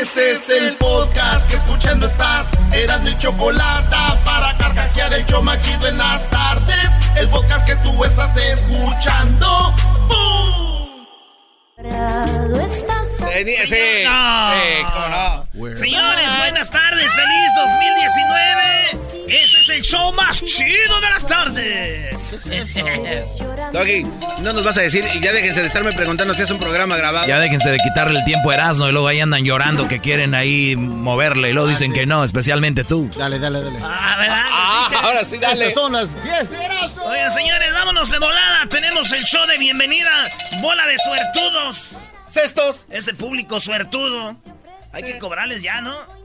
Este es el podcast que escuchando estás. Eran mi chocolate para carcajear el yo machido en las tardes. El podcast que tú estás escuchando. ¡Bum! Sí, sí, cómo no. Señores, buenas tardes, feliz 2019. Este es el show más chido de las tardes. Doggy, no nos vas a decir, y ya déjense de estarme preguntando si es un programa grabado. Ya déjense de quitarle el tiempo a Erasmo y luego ahí andan llorando que quieren ahí moverle y luego dicen que no, especialmente tú. Dale, dale, dale. Ah, ¿verdad? Ah, ahora sí, dale. Estas son las 10 de Erasmo. Oigan, señores, vámonos de volada. Tenemos el show de bienvenida. Bola de suertudos. Cestos. Este público suertudo. Hay que cobrarles ya, ¿no?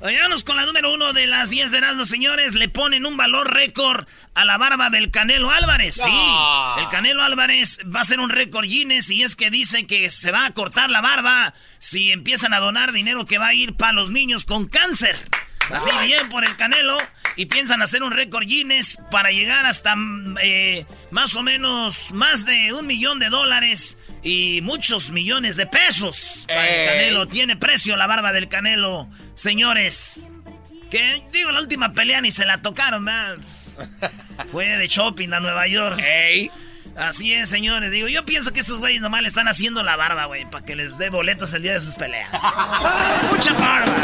Vámonos con la número uno de las 10 de Erasmo, señores. Le ponen un valor récord a la barba del Canelo Álvarez. Sí, No. el Canelo Álvarez va a ser un récord Guinness y es que dicen que se va a cortar la barba si empiezan a donar dinero que va a ir para los niños con cáncer. Así bien por el Canelo y piensan hacer un récord Guinness para llegar hasta mm, eh, más o menos más de un millón de dólares y muchos millones de pesos. Para el. Canelo tiene precio la barba del Canelo, señores. Que digo, la última pelea ni se la tocaron, ¿verdad? Fue de shopping a Nueva York. Ey. Así es, señores. Digo, yo pienso que estos güeyes nomás le están haciendo la barba, güey, para que les dé boletos el día de sus peleas. Mucha barba.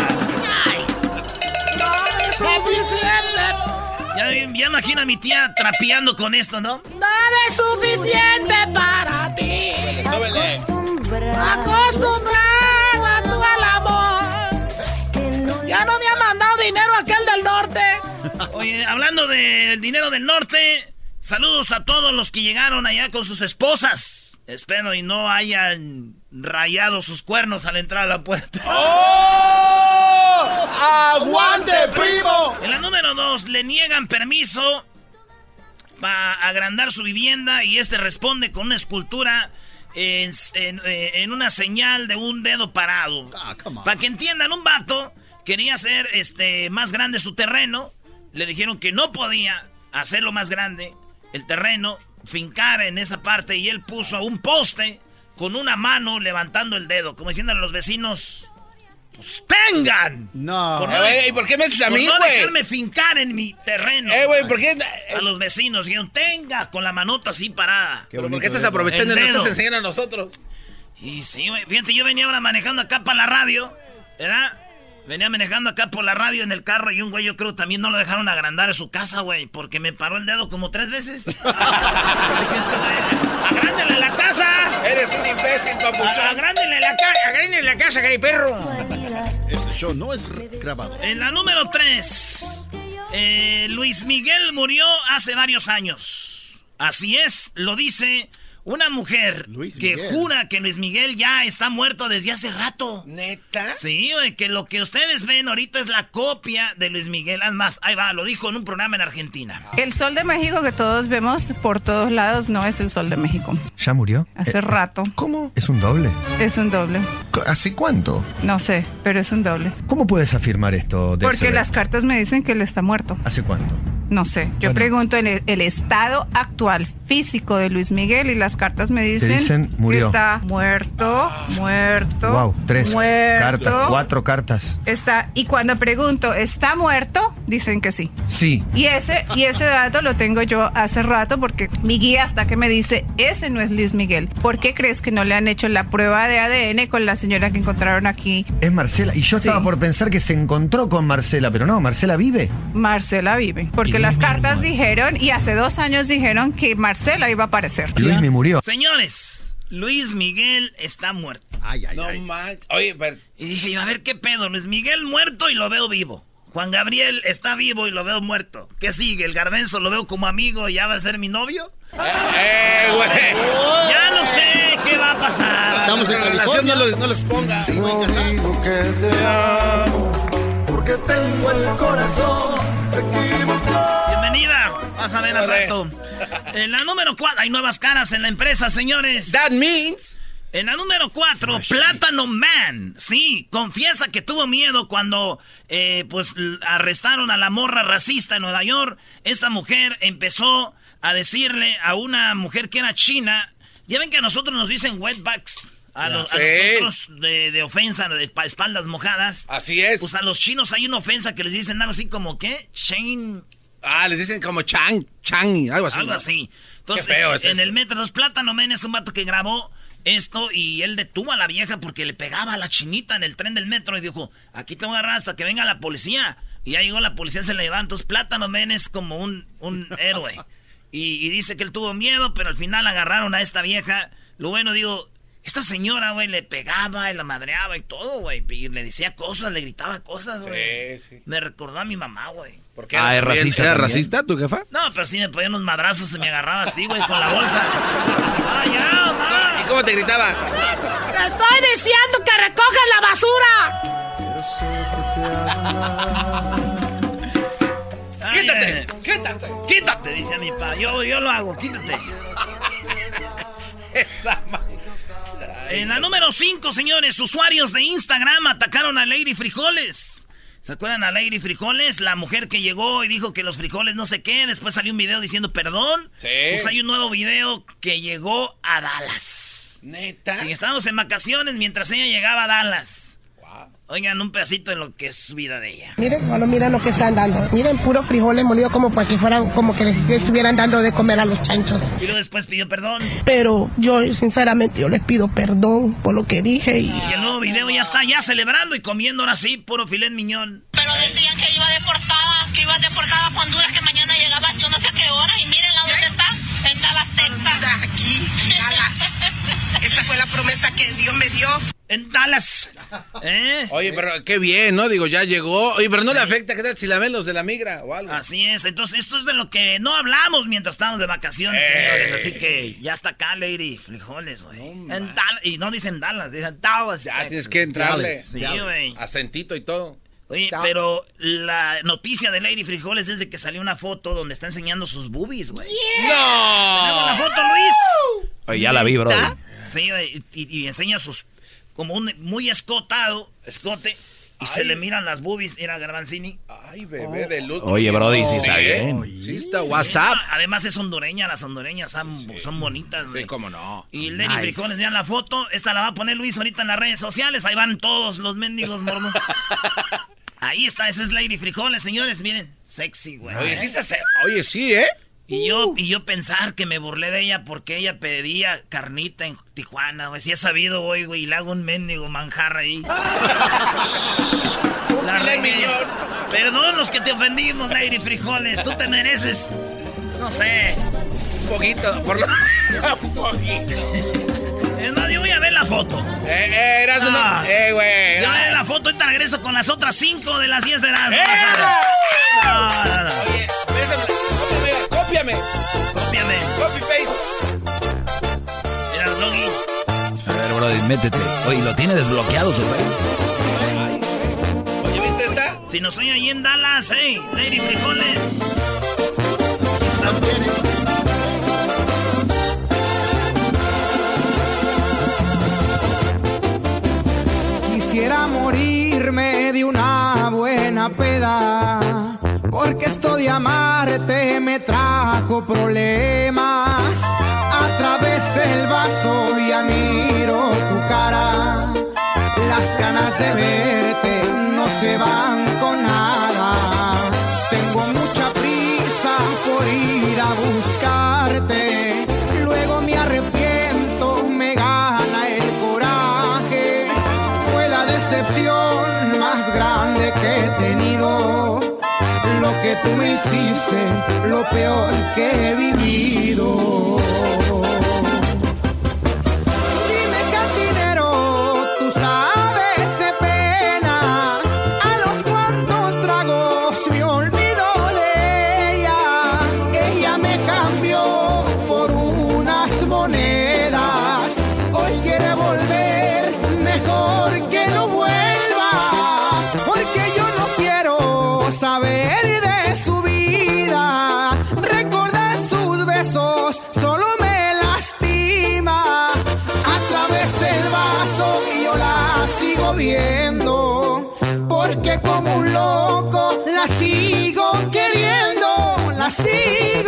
Ya, ya imagino a mi tía trapeando con esto, ¿no? Nada es suficiente para. Acostumbrada tú al amor. Ya no me ha mandado dinero aquel del norte. Oye, hablando del dinero del norte, saludos a todos los que llegaron allá con sus esposas. Espero y no hayan rayado sus cuernos al entrar a la puerta. ¡Oh! ¡Aguante, primo! En la número dos, le niegan permiso para agrandar su vivienda y este responde con una escultura en, en- eh, en una señal de un dedo parado. Ah. Para que entiendan, un vato quería hacer este, más grande su terreno. Le dijeron que no podía hacerlo más grande, el terreno, fincar en esa parte. Y él puso un poste con una mano levantando el dedo, como diciendo a los vecinos: Pues tengan. No. Por Eh, güey, ¿y por qué me haces a mí, no güey? dejarme fincar en mi terreno. Eh, güey, ¿por qué? A los vecinos dijeron: Tenga, con la manota así parada. Qué ¿Pero por qué estás aprovechando y no estás enseñando a nosotros? Y sí, güey. Fíjate, yo venía ahora manejando acá para la radio, ¿verdad? Venía manejando acá por la radio en el carro y un güey, yo creo, también no lo dejaron agrandar en su casa, güey, porque me paró el dedo como tres veces. Dije, "Ese güey, ¡Agrándele la casa! Eres un imbécil, A- papuchón. ¡Agrándele la casa! ¡Agrándele la casa, gay perro! Este show no es grabado. En la número 3, Luis Miguel murió hace varios años. Así es, lo dice una mujer Luis que Miguel. jura que Luis Miguel ya está muerto desde hace rato. ¿Neta? Sí, güey, que lo que ustedes ven ahorita es la copia de Luis Miguel. Además, ahí va, lo dijo en un programa en Argentina. El sol de México que todos vemos por todos lados no es el sol de México. ¿Ya murió? Hace Eh, rato. ¿Cómo? ¿Es un doble? Es un doble. ¿Hace cuánto? No sé, pero es un doble. ¿Cómo puedes afirmar esto? de Porque las cartas me dicen que él está muerto. ¿Hace cuánto? No sé. Yo Bueno. pregunto en el, el estado actual físico de Luis Miguel y las cartas me dicen, que está muerto, muerto, Wow, tres muerto. cartas, cuatro cartas. Está, y cuando pregunto, ¿está muerto? Dicen que sí. Sí. Y ese, y ese dato lo tengo yo hace rato porque mi guía hasta que me dice, ese no es Luis Miguel. ¿Por qué crees que no le han hecho la prueba de ADN con la señora que encontraron aquí? Es Marcela. Y yo Sí. estaba por pensar que se encontró con Marcela, pero no, Marcela vive. Marcela vive. Porque las cartas dijeron, y hace dos años dijeron que Marcela iba a aparecer. Luis murió. Señores, Luis Miguel está muerto. Ay, ay, No ay. manches. Oye, pero. Y dije yo, a ver qué pedo, Luis Miguel muerto y lo veo vivo. Juan Gabriel está vivo y lo veo muerto. ¿Qué sigue? ¿El Garbenzo lo veo como amigo y ya va a ser mi novio? ¡Eh, güey! Ya no sé qué va a pasar. Estamos en La relación no lo, no lo exponga. Porque tengo el corazón equivocado. Bienvenida. Vas a ver al rato. En la número 4, hay nuevas caras en la empresa, señores. That means. En la número 4, Plátano Man. Sí, confiesa que tuvo miedo cuando eh, pues arrestaron a la morra racista en Nueva York. Esta mujer empezó a decirle a una mujer que era china. Ya ven que a nosotros nos dicen wetbacks. A, los- a Sí. nosotros de, de ofensa, de pa- espaldas mojadas. Así es. Pues a los chinos hay una ofensa que les dicen algo así como, ¿qué? Shane Ah, les dicen como Chang, Chang, algo así. algo así. Entonces, Qué feo es en eso. el metro, los Plátano Men es un vato que grabó esto y él detuvo a la vieja porque le pegaba a la chinita en el tren del metro y dijo, aquí te voy a agarrar hasta que venga la policía. Y ya llegó la policía, se le llevaron. Entonces, Plátano Men es como un, un héroe. Y, y dice que él tuvo miedo, pero al final agarraron a esta vieja. Lo bueno, digo, esta señora, güey, le pegaba y la madreaba y todo, güey. Y le decía cosas, le gritaba cosas, güey. Sí, sí. Me recordó a mi mamá, güey. ¿Por qué Ah, es racista ¿Era racista tu jefa? No, pero sí me ponía unos madrazos y me agarraba así, güey, con la bolsa. ¡Ah, ya, ¿Y mamá! cómo te gritaba? ¡Te estoy diciendo que recojas la basura! Ay, ¡Quítate! ay, ¡Quítate! ¡Quítate! Dice mi papá. Yo, yo lo hago, quítate. Esa En la número 5, señores, usuarios de Instagram atacaron a Lady Frijoles. ¿Se acuerdan a Lady Frijoles? La mujer que llegó y dijo que los frijoles no sé qué. Después salió un video diciendo perdón. Sí. Pues hay un nuevo video que llegó a Dallas. ¿Neta? Sí, estábamos en vacaciones mientras ella llegaba a Dallas. Oigan, un pedacito de lo que es su vida de ella. Miren, bueno, miren lo que están dando. Miren, puros frijoles molidos como para que fueran, como que les estuvieran dando de comer a los chanchos. Y luego después pidió perdón. Pero yo, sinceramente, yo les pido perdón por lo que dije y... Y el nuevo video ya está ya celebrando y comiendo ahora sí, puro filet miñón. Pero decían que iba deportada, que iba deportada para Honduras, que mañana llegaba yo no sé a qué hora. Y miren a dónde está, en Dallas, Texas. Aquí, Dallas. Esta fue la promesa que Dios me dio. En Dallas. ¿Eh? Oye, pero qué bien, ¿no? Digo, ya llegó. Oye, pero no le afecta, ¿qué tal si la ven los de la migra o algo? Así es. Entonces, esto es de lo que no hablamos mientras estábamos de vacaciones, Ey. señores. Así que ya está acá, Lady Frijoles, güey. En Dallas. Y no dicen Dallas, dicen Dallas. Ya Texas. tienes que entrarle. Sí, güey. Acentito y todo. Oye, pero la noticia de Lady Frijoles es de que salió una foto donde está enseñando sus boobies, güey. ¿Tenemos la ¡No! foto, Luis? Oye, ya la vi, bro. Sí, y, y enseña sus. Como un muy escotado, escote. Y se le miran las boobies. Era Garbanzini. Ay, bebé de luz. Oye, Brody, sí está bien. Sí está WhatsApp. Además es hondureña, las hondureñas son, son bonitas, güey. Sí, cómo no. Y Lenny Nice. Frijoles, vean la foto. Esta la va a poner Luis ahorita en las redes sociales. Ahí van todos los mendigos mormos. Ahí está, esa es Lady Frijoles, señores. Miren, sexy, güey. Oye, sí está. se- Oye, sí, ¿eh? Y yo, y yo pensar que me burlé de ella porque ella pedía carnita en Tijuana, güey. Si he sabido hoy, güey, y le hago un mendigo manjar ahí. La. Perdón los que te ofendimos, Lady Frijoles. Tú te mereces, no sé. Un poquito, por lo. Un poquito. A ver la foto. Eh, eh, Erasmo, no. Ah. Eh, güey. Yo voy a ver la foto, ahorita regreso con las otras cinco de las 10 de las. No, no, no. Oye, cópiame, cópiame. Cópiame. Copy paste. Mira, Doggy. A ver, Brody, métete. Oye, lo tiene desbloqueado su. Oye, ¿viste esta? Si nos oye ahí en Dallas, hey, Lady Frijoles. Morirme de una buena peda Porque esto de amarte me trajo problemas. A través del vaso ya miro tu cara. Las ganas de verte no se van lo peor que he vivido. Queriendo.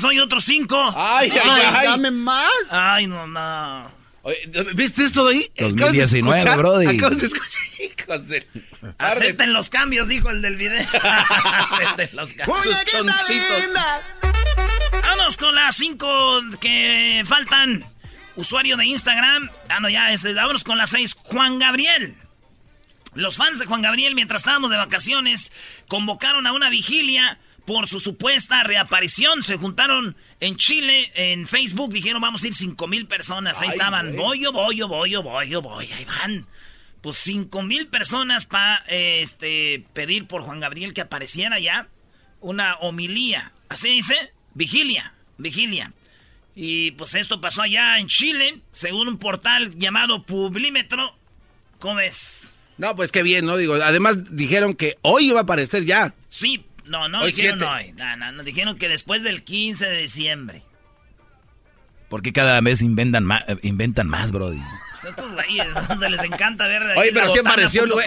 5, déjenles doy otros 5. Ay, ay, ay. Dame más. Ay, no, no. Oye, ¿Viste esto de ahí? 2019, Acabas de brody. Acabas de escuchar, hijos de... Acepten los cambios, dijo el del video. Acepten los cambios. Vamos con las 5 que faltan. Usuario de Instagram. Ah, no, ya, este, vámonos con las 6. Juan Gabriel. Los fans de Juan Gabriel, mientras estábamos de vacaciones, convocaron a una vigilia por su supuesta reaparición. Se juntaron en Chile, en Facebook, dijeron vamos a ir 5 mil personas. Ahí Ay, estaban, voy, yo voy, yo voy, yo voy, yo voy, ahí van. Pues 5 mil personas para este, pedir por Juan Gabriel que apareciera ya una homilía. ¿Así dice? Vigilia, vigilia. Y pues esto pasó allá en Chile, según un portal llamado Publímetro. ¿Cómo ves? No, pues qué bien, ¿no? Digo, además dijeron que hoy iba a aparecer ya. Sí, no, no Hoy dijeron siete. hoy. No, no, no, dijeron que después del 15 de diciembre. Porque cada vez inventan más, inventan más, Brody. Pues estos güeyes, donde les encanta ver. Oye, pero sí apareció, güey.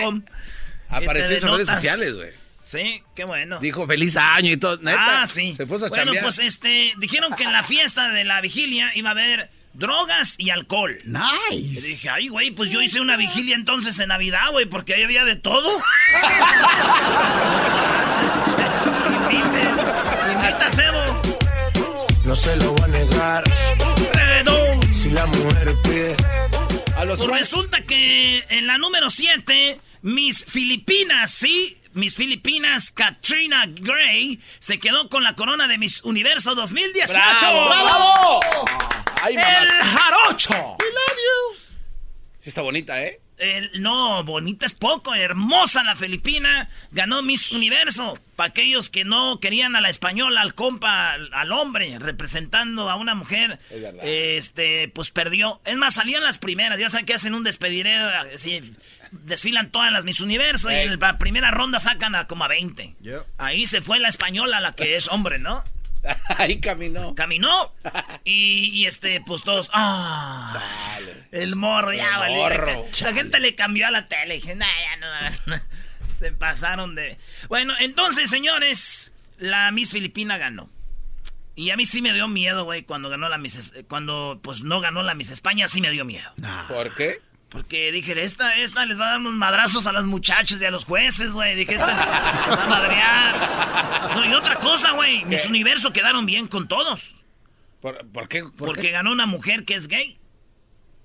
Apareció en redes sociales, güey. Sí, qué bueno. Dijo feliz año y todo. Neta, ah, sí. Se puso a bueno, chambear. pues este, dijeron que en la fiesta de la vigilia iba a haber drogas y alcohol. Y Nice. dije, ay, güey, pues yo hice una vigilia entonces en Navidad, güey, porque ahí había de todo. Invite, invita a Cebo. No se lo voy a negar. Redón. Si la mujer pide. A los Pues resulta que en la número 7, Miss Filipinas, sí, Miss Filipinas, Katrina Gray, se quedó con la corona de Miss Universo 2018. ¡Bravo! ¡Bravo! Ay, mamá. ¡El jarocho! Sí está bonita, ¿eh? El- no, bonita es poco, hermosa la filipina, ganó Miss Universo. Para aquellos que no querían a la española, al compa, al, al hombre, representando a una mujer, Es este, pues perdió. Es más, salían las primeras, ya saben que hacen un despediré, así, desfilan todas las Miss Universo y en la primera ronda sacan a como a 20. Yep. Ahí se fue la española, la que es hombre, ¿no? Ahí caminó. Caminó y, y, este, pues todos, ah, el morro, ya, vale. La, la gente le cambió a la tele. Dije, nah, ya no. Se pasaron de... Bueno, entonces, señores, la Miss Filipina ganó. Y a mí sí me dio miedo, güey, cuando ganó la Miss... Cuando, pues, no ganó la Miss España, sí me dio miedo. ¿Por qué? Porque dije, esta, esta les va a dar unos madrazos a las muchachas y a los jueces, güey. Dije, esta va a madrear. No, y otra cosa, güey. Mis universos quedaron bien con todos. ¿Por, por qué? ¿Por porque qué? ganó una mujer que es gay.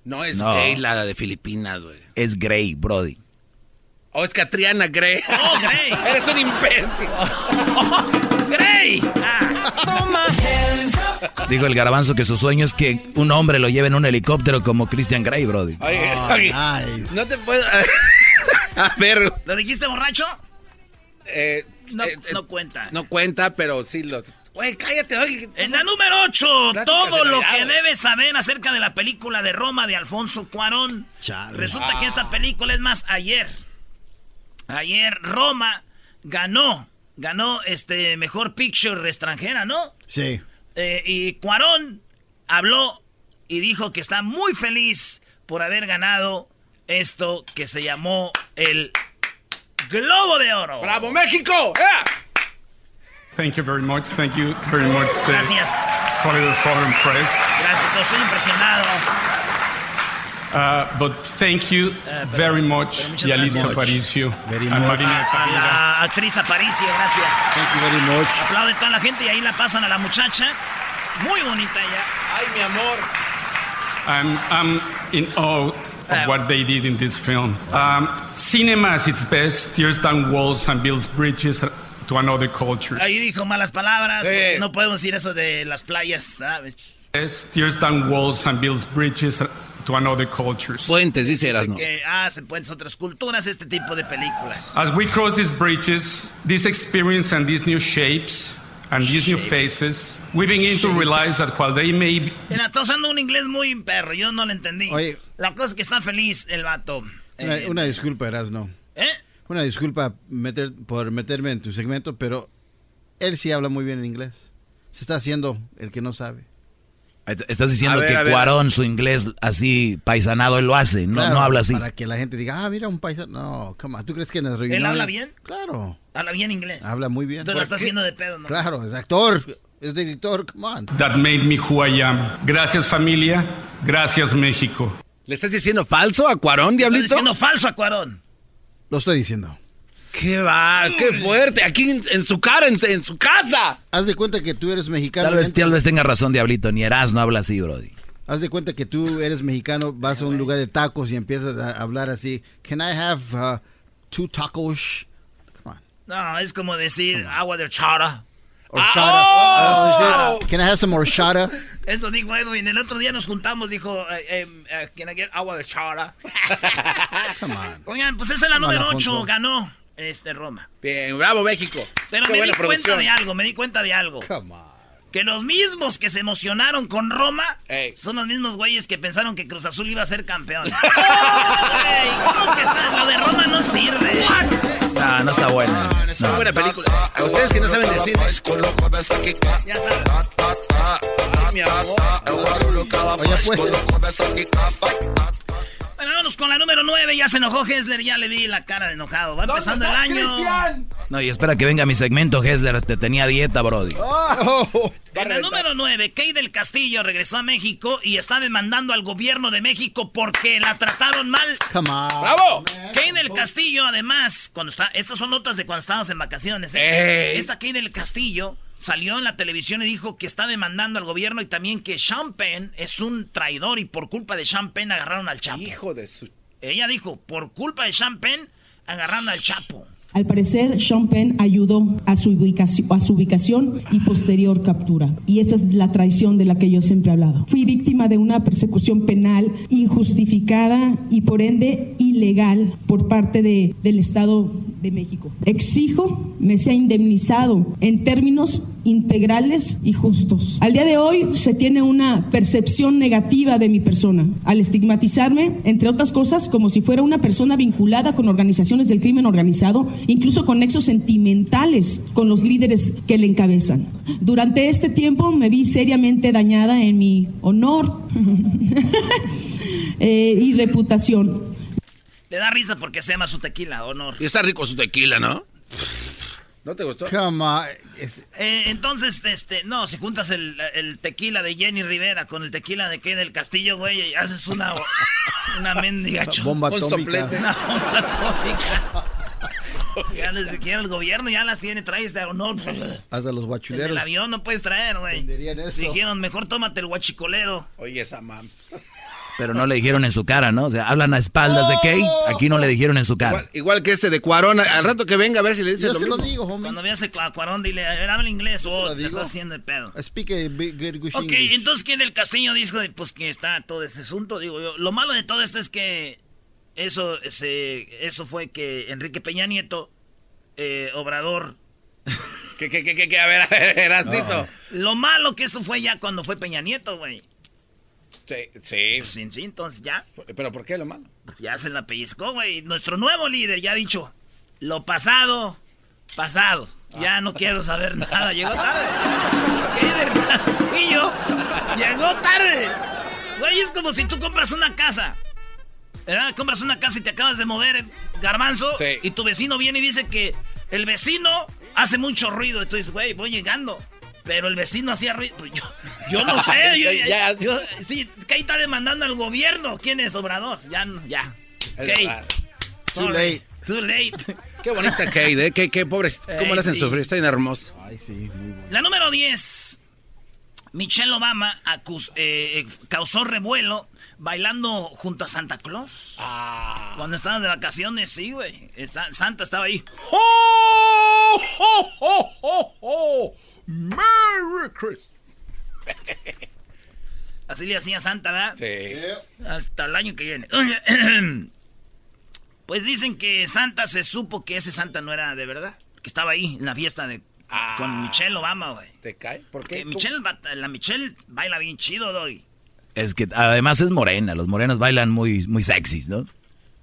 No es No. gay la de Filipinas, güey. Es Grey, Brody. Oh, es Catriana Gray. ¡Oh, Grey! Eres un imbécil. ¡Grey! Dijo el garbanzo que su sueño es que un hombre lo lleve en un helicóptero como Christian Grey, Brody. Oye, Oh, oye, nice. no te puedo... a ver... ¿Lo dijiste borracho? eh, No, eh, no cuenta. No cuenta, pero sí lo... Güey, cállate, oye. En la número 8, Pláticas todo lo que debes saber acerca de la película de Roma de Alfonso Cuarón. Chale. Resulta que esta película es más ayer. Ayer Roma ganó, ganó este mejor picture extranjera, ¿no? Sí. Eh, y Cuarón habló y dijo que está muy feliz por haber ganado esto que se llamó el Globo de Oro. ¡Bravo, México! ¡Eh! Thank you very much. Thank you very much, Gracias. Hollywood Foreign Press. Gracias, estoy impresionado. Uh, but thank you very much, muchas Yalitza gracias. Aparicio Very and much. Marina A Tapia. la actriz Aparicio, gracias. Thank you very much. Aplaude toda la gente y ahí la pasan a la muchacha. Muy bonita ella. ¡Ay, mi amor! I'm, I'm in awe of what they did in this film. Um, cinema at its best tears down walls and builds bridges to another culture. Ahí dijo malas palabras. Sí. porque no podemos decir eso de las playas, ¿sabes? Best tears down walls and builds bridges to another cultures. Puentes, dice Erasmo. que hacen puentes otras culturas, este tipo de películas. As we cross these bridges, this experience and these new shapes and these new faces, we begin to realize that while they may be Mira, está usando un inglés muy perro, yo no lo entendí. Oye. La cosa es que está feliz el vato. Una, Eh, una disculpa, Erasno. ¿Eh? Una disculpa meter, por meterme en tu segmento, pero él sí habla muy bien en inglés. Se está haciendo el que no sabe. Estás diciendo ver, que ver. Cuarón, su inglés así paisanado, él lo hace, no, Claro, no habla así. Para que la gente diga, ah, mira, un paisano. No, come on. ¿Tú crees que en las ¿Él reuniones... habla bien? Claro, Habla bien inglés. habla muy bien. Entonces lo está haciendo de pedo, ¿no? Claro, es actor, es director, come on. that made me who I am. Gracias familia, gracias México. ¿Le estás diciendo falso a Cuarón, diablito? diciendo falso a Cuarón. Lo estoy diciendo. ¡Qué va! ¡Qué fuerte! Aquí en, en su cara, en, en su casa. Haz de cuenta que tú eres mexicano. Tal vez, tal vez tenga razón, Diablito, ni Eras no habla así, Brody. Haz de cuenta que tú eres mexicano, vas a un lugar de tacos y empiezas a hablar así. Can I have uh, two tacos? Come on. No, es como decir agua de chara. Horchata. Ah, is it- Can I have some horchata? Eso dijo Edwin. El otro día nos juntamos, dijo, eh, eh, eh, ¿Can I get agua de chara? Come on. Oigan, pues esa es la número 8, Alfonso. ganó este Roma. Bien, bravo, México. Pero Qué me di cuenta de algo, me di cuenta de algo. Come on. Que los mismos que se emocionaron con Roma Ey. son los mismos güeyes que pensaron que Cruz Azul iba a ser campeón. Güey, ¿cómo que está? Lo de Roma no sirve. No, no está buena. Es una buena película. A ustedes que no saben decir. Ya sabes. Ay, mi amor. Oye, pues. Bueno, vámonos con la número 9. Ya se enojó Hessler, ya le vi la cara de enojado. Va empezando el año. No, y espera que venga mi segmento, Hessler. Te tenía dieta, Brody. Oh, En la número 9, Kay del Castillo regresó a México y está demandando al gobierno de México porque la trataron mal. come on. ¡Bravo! Kay del Castillo, además, cuando está, estas son notas de cuando estábamos en vacaciones. ¿eh? Esta Kay del Castillo salió en la televisión y dijo que está demandando al gobierno y también que Sean Penn es un traidor y por culpa de Sean Penn agarraron al Chapo. Hijo de su. Ella dijo, por culpa de Sean Penn agarraron al Chapo. Al parecer, Sean Penn ayudó a su, ubicación, a su ubicación y posterior captura. Y esta es la traición de la que yo siempre he hablado. Fui víctima de una persecución penal injustificada y por ende ilegal por parte de- del Estado de México. Exijo me sea indemnizado en términos integrales y justos. Al día de hoy se tiene una percepción negativa de mi persona, al estigmatizarme, entre otras cosas, como si fuera una persona vinculada con organizaciones del crimen organizado, incluso con nexos sentimentales con los líderes que le encabezan. Durante este tiempo me vi seriamente dañada en mi honor eh, y reputación. Le da risa porque se llama su tequila, honor. Y está rico su tequila, ¿no? ¿No te gustó? Come on. Eh, entonces, este, no, si juntas el, el, tequila de Jenny Rivera con el tequila de qué del Castillo, güey, y haces una, una mendiga bomba atómica. Una bomba atómica. ya les quiero el gobierno, ya las tiene, traes de honor. Hasta los guachuleros. El avión no puedes traer, güey. Dijeron, mejor tómate el guachicolero. Oye, esa mam. Pero no le dijeron en su cara, ¿no? O sea, hablan a espaldas de Kay, aquí no le dijeron en su cara. Igual, que este de Cuarón, al rato que venga a ver si le dice Yo lo se mismo. lo digo, homie. Cuando veas a Cuarón, dile, a ver, habla inglés o te estás haciendo de pedo. Speak a good, Ok, English. entonces, ¿quién del Castillo dijo pues que está todo este asunto? Digo yo, lo malo de todo esto es que eso, ese, eso fue que Enrique Peña Nieto, eh, Obrador... ¿Qué, qué, qué, qué? A ver, a ver, Erasnito. Lo malo que esto fue ya cuando fue Peña Nieto, güey. Sí, sí. Pues, sí, sí, entonces ya. ¿Pero por qué lo malo? Pues ya se la pellizcó, güey. Nuestro nuevo líder ya ha dicho, lo pasado, pasado. Ya no quiero saber nada. Llegó tarde. ¿Qué del Castillo? Llegó tarde. Güey, es como si tú compras una casa. ¿verdad? Compras una casa y te acabas de mover, garbanzo. Sí. Y tu vecino viene y dice que el vecino hace mucho ruido. Entonces, güey, voy llegando. Pero el vecino hacía ruido. Pues yo, yo no sé. yo, Ya. yo- sí, Kay está demandando al gobierno. ¿Quién es Obrador? Ya, ya. Too late. Too late. Qué bonita Kate, ¿eh? Qué, qué pobre. ¿Cómo Ey, le hacen sí. sufrir? Está bien hermoso. Ay, sí, muy bueno. La número 10. Michelle Obama acus- eh, eh, causó revuelo bailando junto a Santa Claus. Ah. Cuando estaban de vacaciones, sí, güey. Santa estaba ahí. ¡Oh, oh, oh, oh, oh! ¡Merry Christmas! Así le hacía Santa, ¿verdad? Sí. Hasta el año que viene. Pues dicen que Santa se supo que ese Santa no era de verdad. Que estaba ahí en la fiesta de Ah. con Michelle Obama, güey. ¿Te cae? ¿Por qué? Que Michelle, la Michelle baila bien chido, doy. Es que además es morena, los morenos bailan muy, muy sexys, ¿no?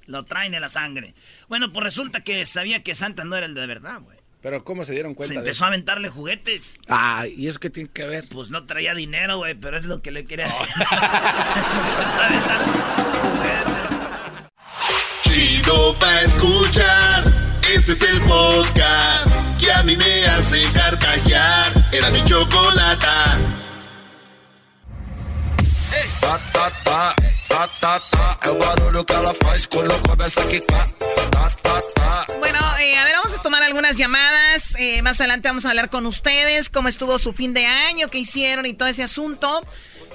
Lo traen en la sangre. Bueno, pues resulta que sabía que Santa no era el de verdad, güey. Pero ¿cómo se dieron Se cuenta de empezó eso? a aventarle juguetes. Ah, ¿y eso qué tiene que ver? Pues no traía dinero, güey, pero es lo que le quería. Empezó a aventar juguetes. Chido pa' escuchar. Este es el podcast que a mí me hace carcajear. Era mi chocolata. Tá, tá, tá, tá, tá, tá. É o barulho que ela faz quando começa a quicar. Tá, tá, tá. Bueno, eh, a ver, vamos a tomar algunas llamadas. Eh, más adelante vamos a hablar con ustedes, cómo estuvo su fin de año, qué hicieron y todo ese asunto.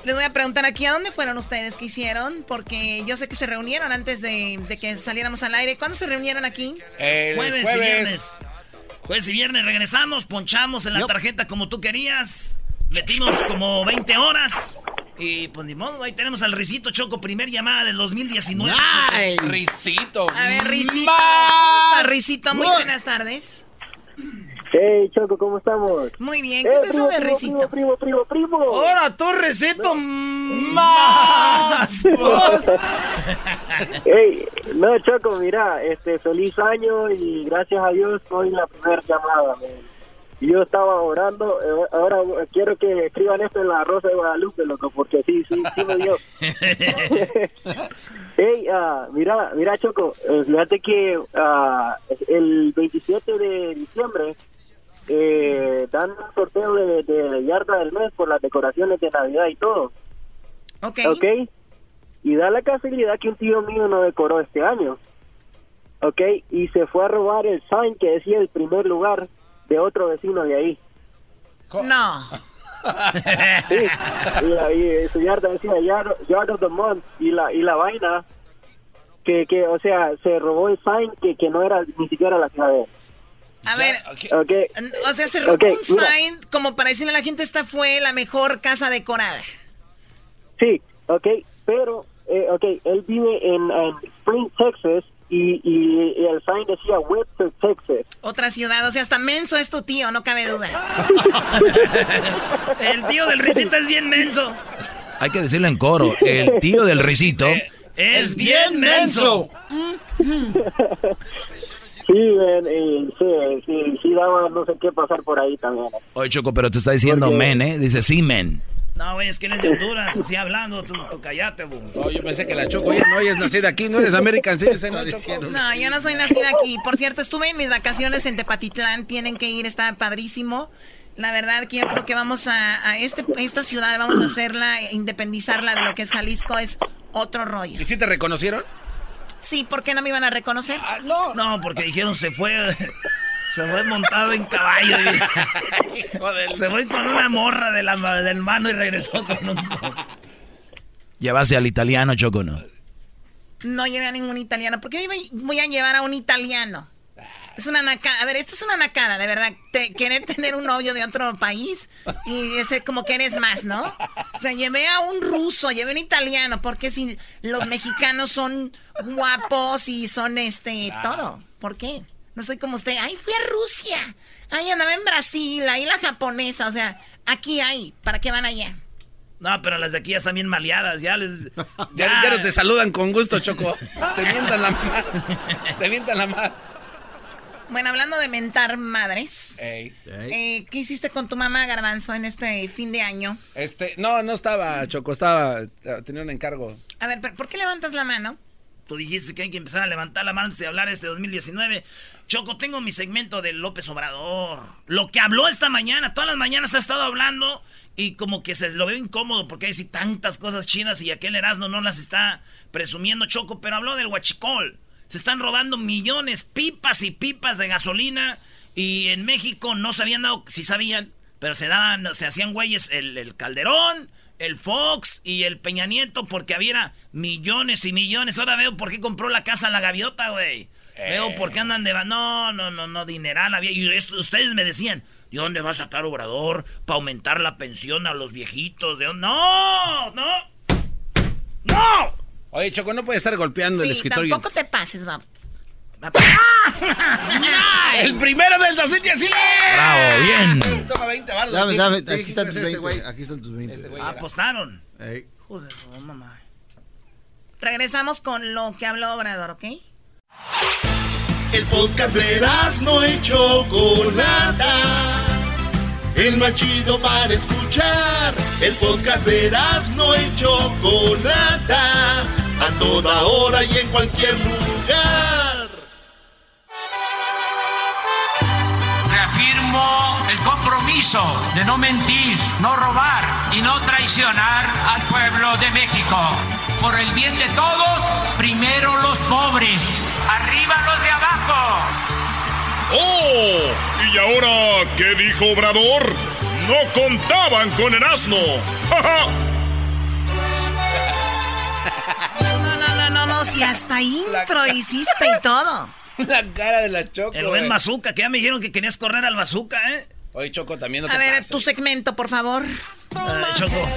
Les voy a preguntar aquí, ¿a dónde fueron ustedes? ¿Qué hicieron? Porque yo sé que se reunieron antes de, de que saliéramos al aire. ¿Cuándo se reunieron aquí? El Jueves, jueves. y viernes. Jueves y viernes regresamos, ponchamos en la tarjeta como tú querías. Metimos como 20 horas. Y pues ni modo, ahí tenemos al Risito Choco, primer llamada del 2019. Nice. Risito. A ver, ¿Cómo está, Risito? Muy buenas tardes. Hey, Choco, ¿cómo estamos? Muy bien, ¿qué es eso de Risito? Primo, primo, primo, primo. Ahora tú, Risito, más. Hey, no, Choco, mira, este, feliz año y gracias a Dios soy la primera llamada. man. Yo estaba orando, eh, ahora quiero que escriban esto en la Rosa de Guadalupe, loco, porque sí, sí, sí me dio. Hey, ah, mira, mira, Choco, eh, fíjate que ah, el 27 de diciembre eh, dan un sorteo de, de yarda del mes por las decoraciones de Navidad y todo. Ok. ¿ok? Y da la casualidad que un tío mío no decoró este año, ¿ok? Y se fue a robar el sign que decía el primer lugar de otro vecino de ahí. No. Sí, y, ahí su yarda decía yard, yard of the month y la y la vaina que, que o sea se robó el sign que, que no era ni siquiera la ciudad de él. A ver, ¿ok? o sea, se robó un mira. sign como para decirle a la gente esta fue la mejor casa decorada. Sí, ok, pero, eh, ok, él vive en, en Spring, Texas, y, y- y el sign decía Webster, Texas. Otra ciudad, o sea, hasta menso es tu tío, no cabe duda. El tío del Risito es bien menso. Hay que decirlo en coro. El tío del risito. Es bien menso. Sí, men, y sí, sí, sí daba no sé qué pasar por ahí también. Oye, Choco, pero te está diciendo Porque- men, ¿eh? Dice sí, men. No, güey, es que él es de Honduras, así hablando, tú, callate, güey. Oh, yo pensé que la Choco, oye, no, ella es nacida aquí, no eres American Citizen, ¿no, Choco? No, yo no soy nacida aquí. Por cierto, estuve en mis vacaciones en Tepatitlán, tienen que ir, está padrísimo. La verdad que yo creo que vamos a, a este, esta ciudad, vamos a hacerla, independizarla de lo que es Jalisco, es otro rollo. ¿Y si te reconocieron? Sí, ¿por qué no me iban a reconocer? Ah, no. No, porque dijeron se fue. Se fue montado en caballo. Y, se fue con una morra de la, del mano y regresó con un. ¿Llevase al italiano, Choco, no? No llevé a ningún italiano. ¿Por qué voy a llevar a un italiano? Es una nacada. A ver, esto es una nacada, de verdad. querer tener un novio de otro país y ese como que eres más, ¿no? O sea, llevé a un ruso, llevé a un italiano, porque si los mexicanos son guapos y son este todo. ¿Por qué? No soy como usted. Ay, fui a Rusia. Ay, andaba en Brasil, ahí la japonesa. O sea, aquí hay. ¿Para qué van allá? No, pero las de aquí ya están bien maleadas. Ya les. Ya, ya, te saludan con gusto, Choco. te mientan la madre. Te mientan la madre. Bueno, hablando de mentar madres, eh, ¿qué hiciste con tu mamá, Garbanzo, en este fin de año? Este, no, no estaba, Choco, estaba, tenía un encargo. A ver, ¿por qué levantas la mano? Dijiste que hay que empezar a levantar la mano antes de hablar este 2019. Choco, tengo mi segmento de López Obrador. Lo que habló esta mañana, todas las mañanas ha estado hablando y como que se lo veo incómodo porque hay tantas cosas chinas y aquel Erasmo no las está presumiendo Choco, pero habló del huachicol. Se están robando millones, pipas y pipas de gasolina. Y en México no se habían dado, sí sabían, pero se daban, se hacían güeyes el, Calderón, el Fox y el Peña Nieto porque había millones y millones. Ahora veo por qué compró la casa la gaviota, güey. Veo por qué andan de... No, no, no, no, dineral había. Y ustedes me decían, ¿de dónde va a sacar Obrador para aumentar la pensión a los viejitos? ¿De No, no. ¡No! Oye, Choco, no puede estar golpeando el escritorio. tampoco te pases, va. ¡El primero del 2019! ¡Bravo, bien! Toma 20 baros. Dame, dame, aquí están tus 20. Este aquí están tus 20. Este Apostaron. Joder, mamá. Regresamos con lo que habló Obrador, ¿ok? El podcast de no hecho Chocolata el más chido para escuchar. El podcast de no y Chocolata, a toda hora y en cualquier lugar. El compromiso de no mentir, no robar y no traicionar al pueblo de México. Por el bien de todos, primero los pobres, arriba los de abajo. ¡Oh! ¿Y ahora qué dijo Obrador? No contaban con el asno. no, no, no, no, no, si hasta intro hiciste y todo. La cara de la Choco. El buen bazooka, que ya me dijeron que querías correr al bazooka, ¿eh? Oye, Choco, también no te A ver, tu segmento, por favor. Choco.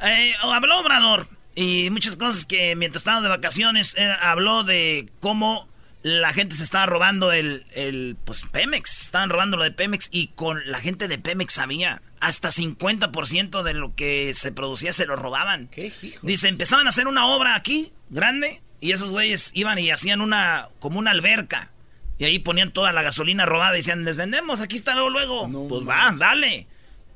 Eh, habló Obrador y muchas cosas que mientras estábamos de vacaciones eh, habló de cómo la gente se estaba robando el, el, pues Pemex, estaban robando lo de Pemex y con la gente de Pemex sabía hasta 50% de lo que se producía se lo robaban. ¿Qué Dice, empezaban a hacer una obra aquí, grande, y esos güeyes iban y hacían una, como una alberca. Y ahí ponían toda la gasolina robada y decían, les vendemos, aquí está luego, luego. pues va, dale.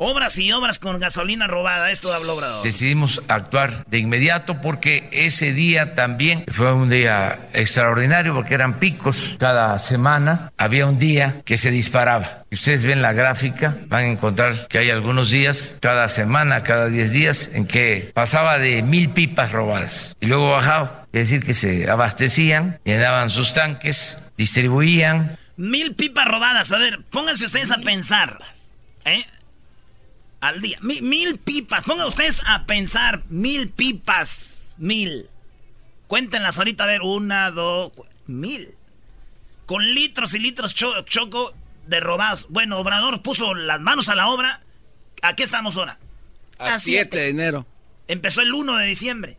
Obras y obras con gasolina robada, esto habló Obrador. Decidimos actuar de inmediato porque ese día también fue un día extraordinario porque eran picos cada semana. Había un día que se disparaba. Y ustedes ven la gráfica, van a encontrar que hay algunos días, cada semana, cada 10 días, en que pasaba de mil pipas robadas y luego bajaba. Es decir, que se abastecían, llenaban sus tanques, distribuían. Mil pipas robadas. A ver, pónganse ustedes a pensar. ¿Eh? al día. Mil, pipas. Pongan ustedes a pensar. Mil pipas. Mil. Cuéntenlas ahorita a ver. Una, dos, mil. Con litros y litros choco de robados. Bueno, Obrador puso las manos a la obra. ¿A qué estamos ahora? A, 7 de enero. Empezó el 1 de diciembre.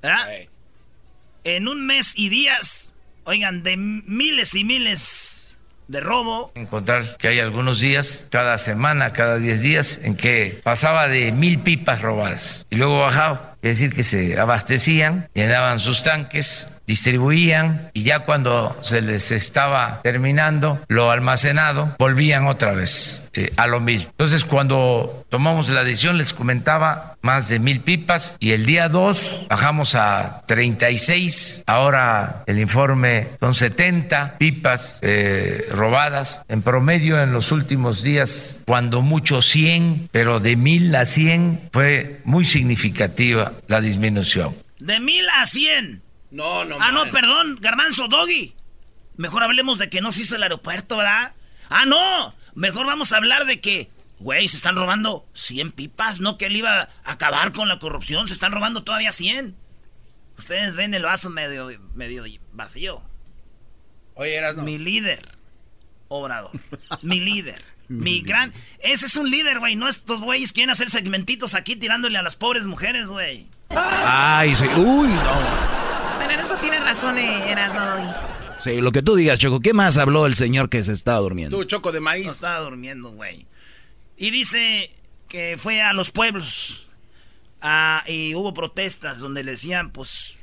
¿Verdad? En un mes y días, oigan, de miles y miles de robo. Encontrar que hay algunos días, cada semana, cada 10 días, en que pasaba de mil pipas robadas y luego bajaba. Es decir, que se abastecían, llenaban sus tanques, distribuían y ya cuando se les estaba terminando lo almacenado, volvían otra vez eh, a lo mismo. Entonces cuando tomamos la decisión les comentaba más de mil pipas y el día 2 bajamos a 36, ahora el informe son 70 pipas eh, robadas en promedio en los últimos días, cuando mucho 100, pero de mil a 100 fue muy significativa la disminución. De mil a 100. No, no. Ah, no, perdón, Garbanzo Doggy. Mejor hablemos de que no se hizo el aeropuerto, ¿verdad? Ah, no. Mejor vamos a hablar de que, güey, se están robando 100 pipas, no que él iba a acabar con la corrupción, se están robando todavía 100. Ustedes ven el vaso medio, medio vacío. Oye, eras no. Mi líder, Obrador. Mi líder. Mi gran. Ese es un líder, güey. No estos güeyes quieren hacer segmentitos aquí tirándole a las pobres mujeres, güey. Ay, sí. Uy, no. En eso tiene razón, eh, Eras, no, Sí, lo que tú digas, Choco. ¿Qué más habló el señor que se estaba durmiendo? Tú, Choco de maíz. estaba durmiendo, güey. Y dice que fue a los pueblos. y hubo protestas donde le decían, pues,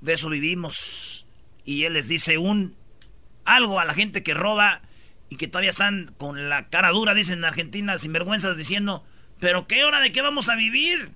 de eso vivimos. Y él les dice un algo a la gente que roba y que todavía están con la cara dura, dicen en Argentina, sin vergüenzas, diciendo, pero qué hora de qué vamos a vivir.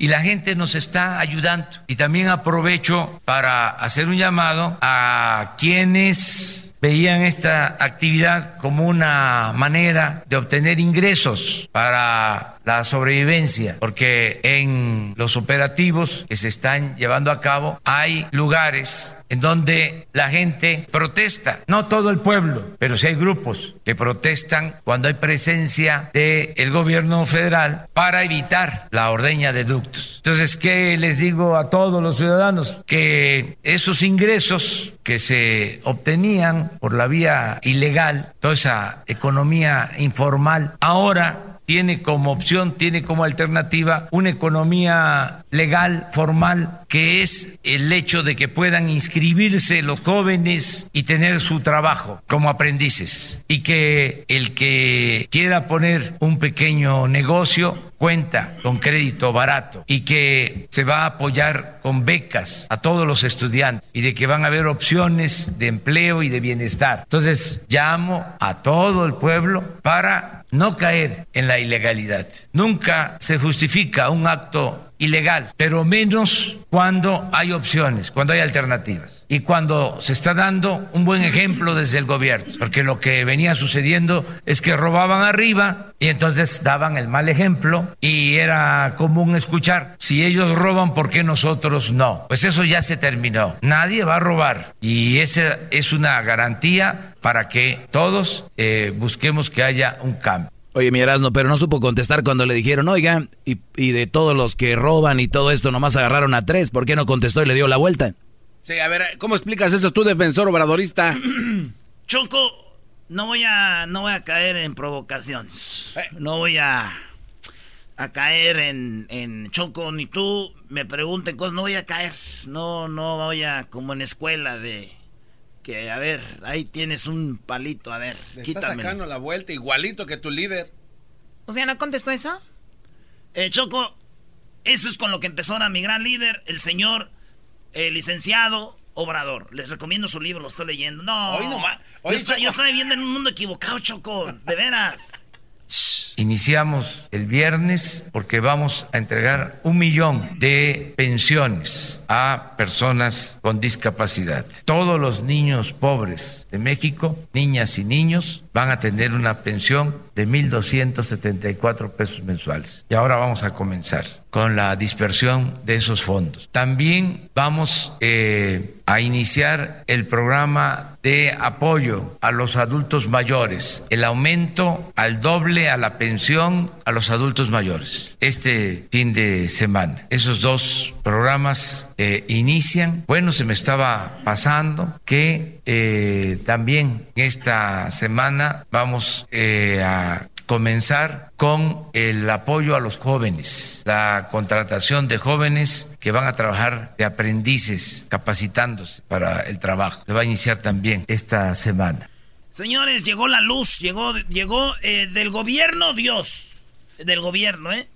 Y la gente nos está ayudando. Y también aprovecho para hacer un llamado a quienes veían esta actividad como una manera de obtener ingresos para la sobrevivencia, porque en los operativos que se están llevando a cabo hay lugares en donde la gente protesta, no todo el pueblo, pero sí hay grupos que protestan cuando hay presencia del gobierno federal para evitar la ordeña de ductos. Entonces, ¿qué les digo a todos los ciudadanos? Que esos ingresos que se obtenían por la vía ilegal, toda esa economía informal, ahora tiene como opción, tiene como alternativa una economía legal, formal, que es el hecho de que puedan inscribirse los jóvenes y tener su trabajo como aprendices. Y que el que quiera poner un pequeño negocio cuenta con crédito barato y que se va a apoyar con becas a todos los estudiantes y de que van a haber opciones de empleo y de bienestar. Entonces llamo a todo el pueblo para no caer en la ilegalidad. Nunca se justifica un acto ilegal, pero menos cuando hay opciones, cuando hay alternativas y cuando se está dando un buen ejemplo desde el gobierno, porque lo que venía sucediendo es que robaban arriba y entonces daban el mal ejemplo y era común escuchar, si ellos roban, ¿por qué nosotros no? Pues eso ya se terminó, nadie va a robar y esa es una garantía para que todos eh, busquemos que haya un cambio. Oye, mi Erasmo, pero no supo contestar cuando le dijeron, oiga, y, y, de todos los que roban y todo esto, nomás agarraron a tres. ¿Por qué no contestó y le dio la vuelta? Sí, a ver, ¿cómo explicas eso tú, defensor obradorista? Choco, no voy a, no voy a caer en provocaciones. Eh. No voy a, a caer en, en Choco, ni tú me pregunten cosas, no voy a caer. No, no voy a, como en escuela de que, a ver, ahí tienes un palito, a ver, Le está sacando la vuelta igualito que tu líder. O sea, ¿no contestó eso? Eh, Choco, eso es con lo que empezó ahora mi gran líder, el señor eh, licenciado Obrador. Les recomiendo su libro, lo estoy leyendo. No, Hoy no yo, estoy, yo estoy viviendo en un mundo equivocado, Choco, de veras. Iniciamos el viernes porque vamos a entregar un millón de pensiones a personas con discapacidad. Todos los niños pobres de México, niñas y niños, van a tener una pensión de 1.274 pesos mensuales. Y ahora vamos a comenzar con la dispersión de esos fondos. También vamos eh, a iniciar el programa de apoyo a los adultos mayores, el aumento al doble a la pensión a los adultos mayores. Este fin de semana, esos dos programas eh, inician. Bueno, se me estaba pasando que eh, también esta semana vamos eh, a comenzar con el apoyo a los jóvenes, la contratación de jóvenes que van a trabajar de aprendices, capacitándose para el trabajo. Se va a iniciar también esta semana. Señores, llegó la luz, llegó, llegó eh, del gobierno Dios, del gobierno, ¿eh?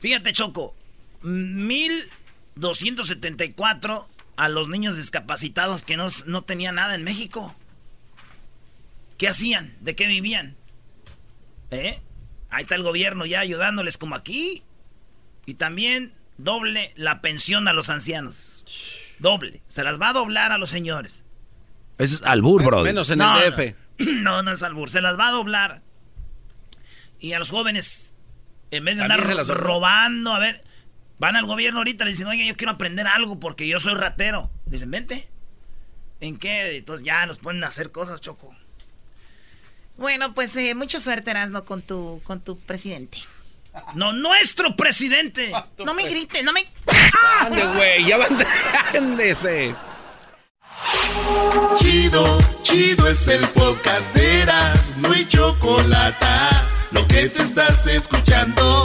Fíjate, Choco, 1274 a los niños discapacitados que no, no tenían nada en México? ¿Qué hacían? ¿De qué vivían? ¿Eh? Ahí está el gobierno ya ayudándoles como aquí. Y también doble la pensión a los ancianos. Doble. Se las va a doblar a los señores. Eso es albur, bro. Menos en el DF. No, no es albur. Se las va a doblar. Y a los jóvenes, en vez de andar robando, a ver, van al gobierno ahorita, le dicen, oye, yo quiero aprender algo porque yo soy ratero. Le dicen, vente. ¿En qué? Entonces ya nos pueden hacer cosas, Choco. Bueno, pues eh, mucha suerte, Erasno, con tu, con tu presidente. No, nuestro presidente. No me grite, no me. Ande, güey, ya van, ándese. Chido, chido es el podcast de Eras, no hay chocolate. Lo que te estás escuchando,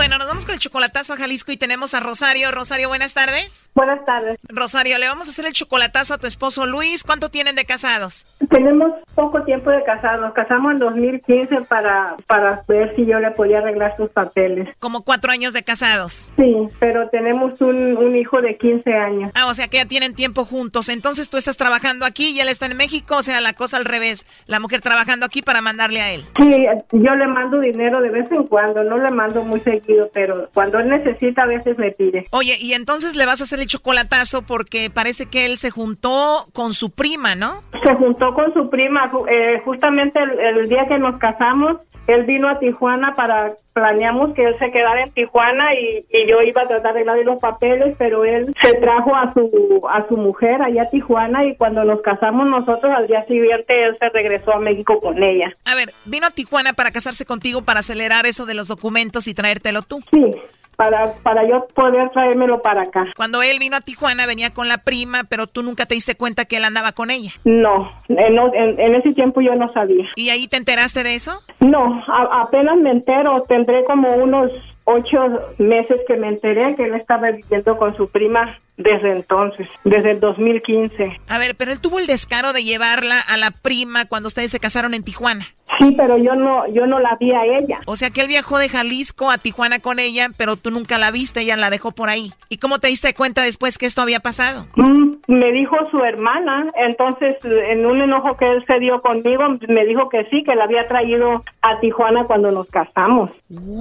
Bueno, nos vamos con el chocolatazo a Jalisco y tenemos a Rosario. Rosario, buenas tardes. Buenas tardes. Rosario, le vamos a hacer el chocolatazo a tu esposo Luis. ¿Cuánto tienen de casados? Tenemos poco tiempo de casados. Nos casamos en 2015 para, para ver si yo le podía arreglar sus papeles. Como cuatro años de casados. Sí, pero tenemos un, un hijo de 15 años. Ah, o sea que ya tienen tiempo juntos. Entonces tú estás trabajando aquí y él está en México. O sea, la cosa al revés. La mujer trabajando aquí para mandarle a él. Sí, yo le mando dinero de vez en cuando. No le mando muy seguido pero cuando él necesita a veces me pide. Oye, y entonces le vas a hacer el chocolatazo porque parece que él se juntó con su prima, ¿no? Se juntó con su prima, eh, justamente el, día que nos casamos, él vino a Tijuana para, planeamos que él se quedara en Tijuana y, yo iba a tratar de darle los papeles, pero él se trajo a su, a su mujer allá a Tijuana y cuando nos casamos nosotros al día siguiente él se regresó a México con ella. A ver, vino a Tijuana para casarse contigo, para acelerar eso de los documentos y traértelo tú. Sí para, para yo poder traérmelo para acá. Cuando él vino a Tijuana venía con la prima, pero tú nunca te diste cuenta que él andaba con ella. No, en, en, ese tiempo yo no sabía. ¿Y ahí te enteraste de eso? No, apenas me entero, tendré como unos ocho meses que me enteré que él estaba viviendo con su prima desde entonces, desde el 2015. A ver, pero él tuvo el descaro de llevarla a la prima cuando ustedes se casaron en Tijuana. Sí, pero yo no, yo no la vi a ella. O sea que él viajó de Jalisco a Tijuana con ella, pero tú nunca la viste, ella la dejó por ahí. ¿Y cómo te diste cuenta después que esto había pasado? Mm, me dijo su hermana, entonces en un enojo que él se dio conmigo, me dijo que sí, que la había traído a Tijuana cuando nos casamos.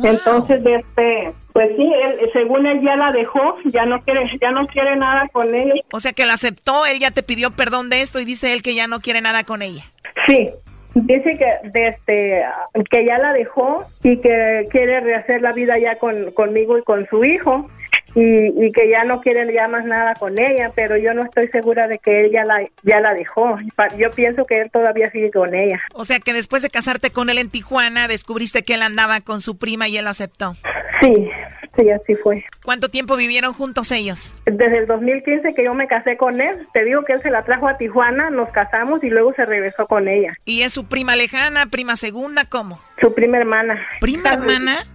Entonces, este, pues sí, él, según él ya la dejó, ya no quiere, ya no quiere nada con ella. O sea que la aceptó, él ya te pidió perdón de esto y dice él que ya no quiere nada con ella. Sí, dice que desde que ya la dejó y que quiere rehacer la vida ya con, conmigo y con su hijo y, que ya no quiere ya más nada con ella, pero yo no estoy segura de que él ya la, ya la dejó. Yo pienso que él todavía sigue con ella. O sea que después de casarte con él en Tijuana, descubriste que él andaba con su prima y él aceptó. Sí, sí, así fue. ¿Cuánto tiempo vivieron juntos ellos? Desde el 2015 que yo me casé con él. Te digo que él se la trajo a Tijuana, nos casamos y luego se regresó con ella. ¿Y es su prima lejana, prima segunda, cómo? Su prima hermana. ¿Prima hermana?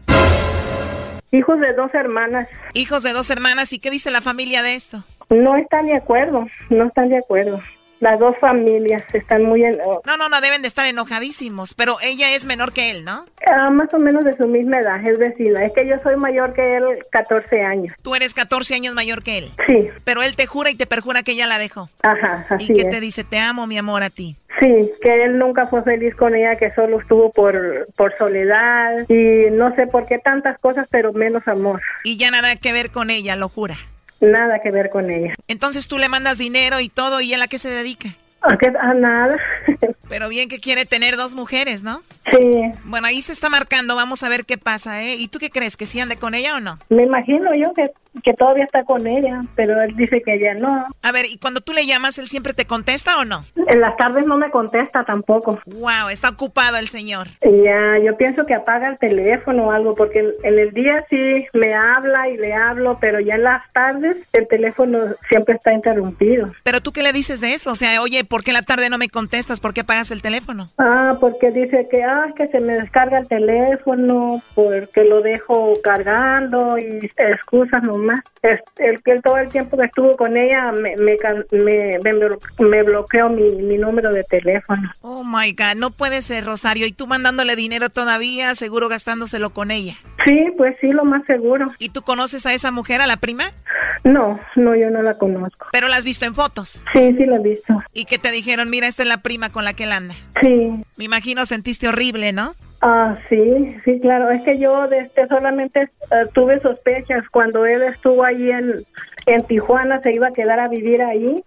Hijos de dos hermanas. Hijos de dos hermanas. ¿Y qué dice la familia de esto? No están de acuerdo, no están de acuerdo. Las dos familias están muy... En... No, no, no, deben de estar enojadísimos, pero ella es menor que él, ¿no? Ah, más o menos de su misma edad, es vecina. Es que yo soy mayor que él 14 años. Tú eres 14 años mayor que él. Sí. Pero él te jura y te perjura que ella la dejó. Ajá, así ¿Y qué te dice? Te amo, mi amor, a ti. Sí, que él nunca fue feliz con ella, que solo estuvo por, por soledad y no sé por qué tantas cosas, pero menos amor. Y ya nada que ver con ella, lo jura. Nada que ver con ella. Entonces tú le mandas dinero y todo, ¿y él a qué se dedica? ¿A, qué? a nada. Pero bien que quiere tener dos mujeres, ¿no? Sí. Bueno, ahí se está marcando, vamos a ver qué pasa, ¿eh? ¿Y tú qué crees, que sí ande con ella o no? Me imagino yo que que todavía está con ella, pero él dice que ya no. A ver, ¿y cuando tú le llamas, él siempre te contesta o no? En las tardes no me contesta tampoco. Wow, está ocupado el señor. Ya, yo pienso que apaga el teléfono o algo, porque en, el día sí me habla y le hablo, pero ya en las tardes el teléfono siempre está interrumpido. Pero tú qué le dices de eso? O sea, oye, ¿por qué en la tarde no me contestas? ¿Por qué apagas el teléfono? Ah, porque dice que, ah, que se me descarga el teléfono, porque lo dejo cargando y excusas Es- El que todo el tiempo que estuvo con ella me, me, me, me blo- me bloqueó mi, mi número de teléfono. Oh my God, no puede ser, Rosario. Y tú mandándole dinero todavía, seguro gastándoselo con ella. Sí, pues sí, lo más seguro. ¿Y tú conoces a esa mujer, a la prima? No, no, yo no la conozco. Pero la has visto en fotos. Sí, sí la he visto. Y que te dijeron, mira, esta es la prima con la que él anda. Sí. Me imagino sentiste horrible, ¿no? Ah, sí, sí, claro. Es que yo este, solamente eh, tuve sospechas cuando él estuvo ahí en, en Tijuana, se iba a quedar a vivir ahí.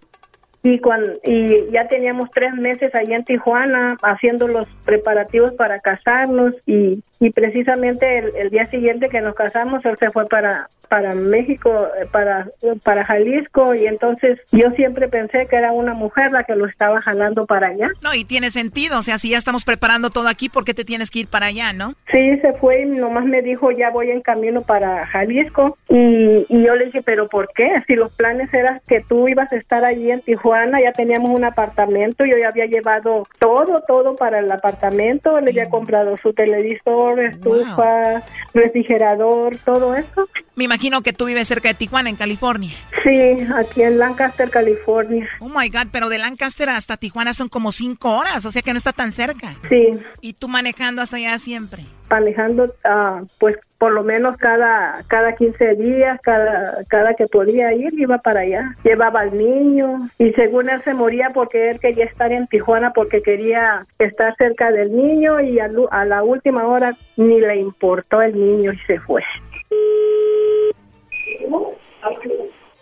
Y, cuando, y ya teníamos tres meses allí en Tijuana haciendo los preparativos para casarnos y, y precisamente el, el día siguiente que nos casamos él se fue para para México, eh, para, para Jalisco y entonces yo siempre pensé que era una mujer la que lo estaba jalando para allá. No, y tiene sentido. O sea, si ya estamos preparando todo aquí, ¿por qué te tienes que ir para allá, no? Sí, se fue y nomás me dijo, ya voy en camino para Jalisco. Y, y yo le dije, ¿pero por qué? Si los planes eran que tú ibas a estar allí en Tijuana, ya teníamos un apartamento, yo ya había llevado todo, todo para el apartamento, le había comprado su televisor, estufa, refrigerador, todo eso. Me imagino que tú vives cerca de Tijuana, en California. Sí, aquí en Lancaster, California. Oh my God, pero de Lancaster hasta Tijuana son como cinco horas, o sea que no está tan cerca. Sí. Y tú manejando hasta allá siempre. Manejando ah, pues por lo menos cada cada 15 días, cada cada que podía ir iba para allá. Llevaba al niño y según él se moría porque él quería estar en Tijuana porque quería estar cerca del niño y a, a la última hora ni le importó el niño y se fue.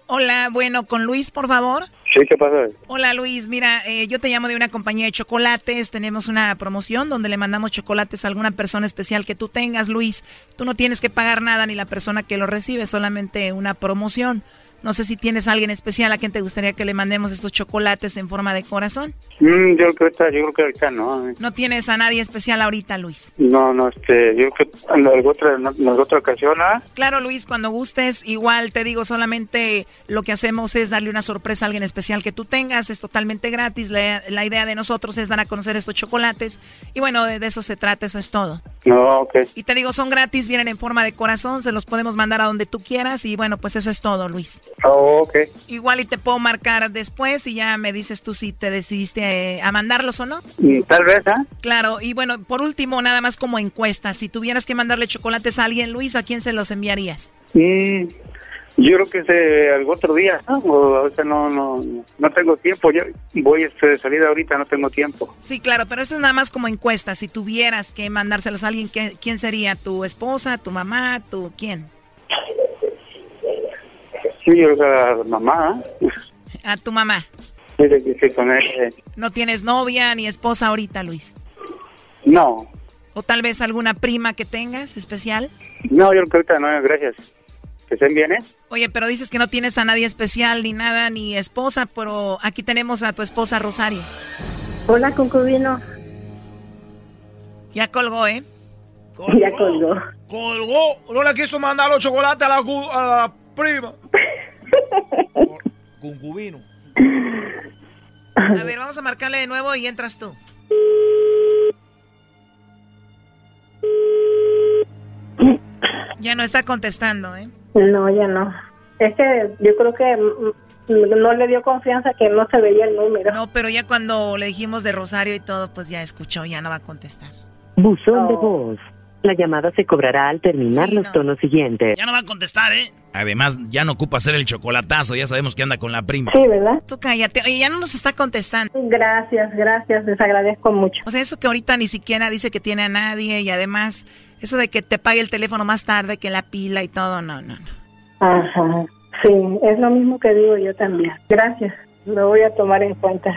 Hola, bueno, con Luis, por favor. Hola Luis, mira, eh, yo te llamo de una compañía de chocolates, tenemos una promoción donde le mandamos chocolates a alguna persona especial que tú tengas, Luis. Tú no tienes que pagar nada ni la persona que lo recibe, solamente una promoción. No sé si tienes a alguien especial a quien te gustaría que le mandemos estos chocolates en forma de corazón. Mm, yo creo que yo creo que ahorita no. eh. No tienes a nadie especial ahorita, Luis. No, no, este, yo creo que en alguna otra, en alguna otra ocasión, ¿ah? Claro, Luis, cuando gustes, igual te digo, solamente lo que hacemos es darle una sorpresa a alguien especial que tú tengas, es totalmente gratis, la, la idea de nosotros es dar a conocer estos chocolates y bueno, de, de eso se trata, eso es todo. No, ok. Y te digo, son gratis, vienen en forma de corazón, se los podemos mandar a donde tú quieras y bueno, pues eso es todo, Luis. Oh, ok. Igual y te puedo marcar después y ya me dices tú si te decidiste eh, a mandarlos o no. Mm, Tal vez, ¿ah? Claro, y bueno, por último, nada más como encuesta, si tuvieras que mandarle chocolates a alguien, Luis, ¿a quién se los enviarías? Mm, yo creo que ese, algún otro día, ¿no? O ahorita no, no, no tengo tiempo. Yo voy este, de salida ahorita, no tengo tiempo. Sí, claro, pero esto es nada más como encuesta. Si tuvieras que mandárselos a alguien, ¿qué- ¿quién sería? ¿Tu esposa, tu mamá, tu quién? Sí, yo a la mamá. A tu mamá. Dice que estoy con él. eh, No tienes novia ni esposa ahorita, Luis. No, O tal vez alguna prima que tengas especial. no, yo creo que ahorita no, gracias. Que estén bien, ¿eh? Oye, pero dices que no tienes a nadie especial ni nada, ni esposa, pero aquí tenemos a tu esposa Rosario. Hola, concubino. Ya colgó, ¿eh? Ya colgó. Colgó. No le quiso mandar los chocolates a la, a la prima. Concubino. A ver, vamos a marcarle de nuevo y entras tú. Ya no está contestando, ¿eh? No, ya no. Es que yo creo que no le dio confianza que no se veía el número. No, pero ya cuando le dijimos de Rosario y todo, pues ya escuchó, ya no va a contestar. Buzón de voz. La llamada se cobrará al terminar los tonos siguientes. Ya no va a contestar, ¿eh? Además, ya no ocupa hacer el chocolatazo, ya sabemos que anda con la prima. Sí, ¿verdad? Tú cállate. Oye, ya no nos está contestando. Gracias, gracias, les agradezco mucho. O sea, eso que ahorita ni siquiera dice que tiene a nadie y además, eso de que te pague el teléfono más tarde que la pila y todo, no, no, no. Ajá. Sí, es lo mismo que digo yo también. Gracias, lo voy a tomar en cuenta.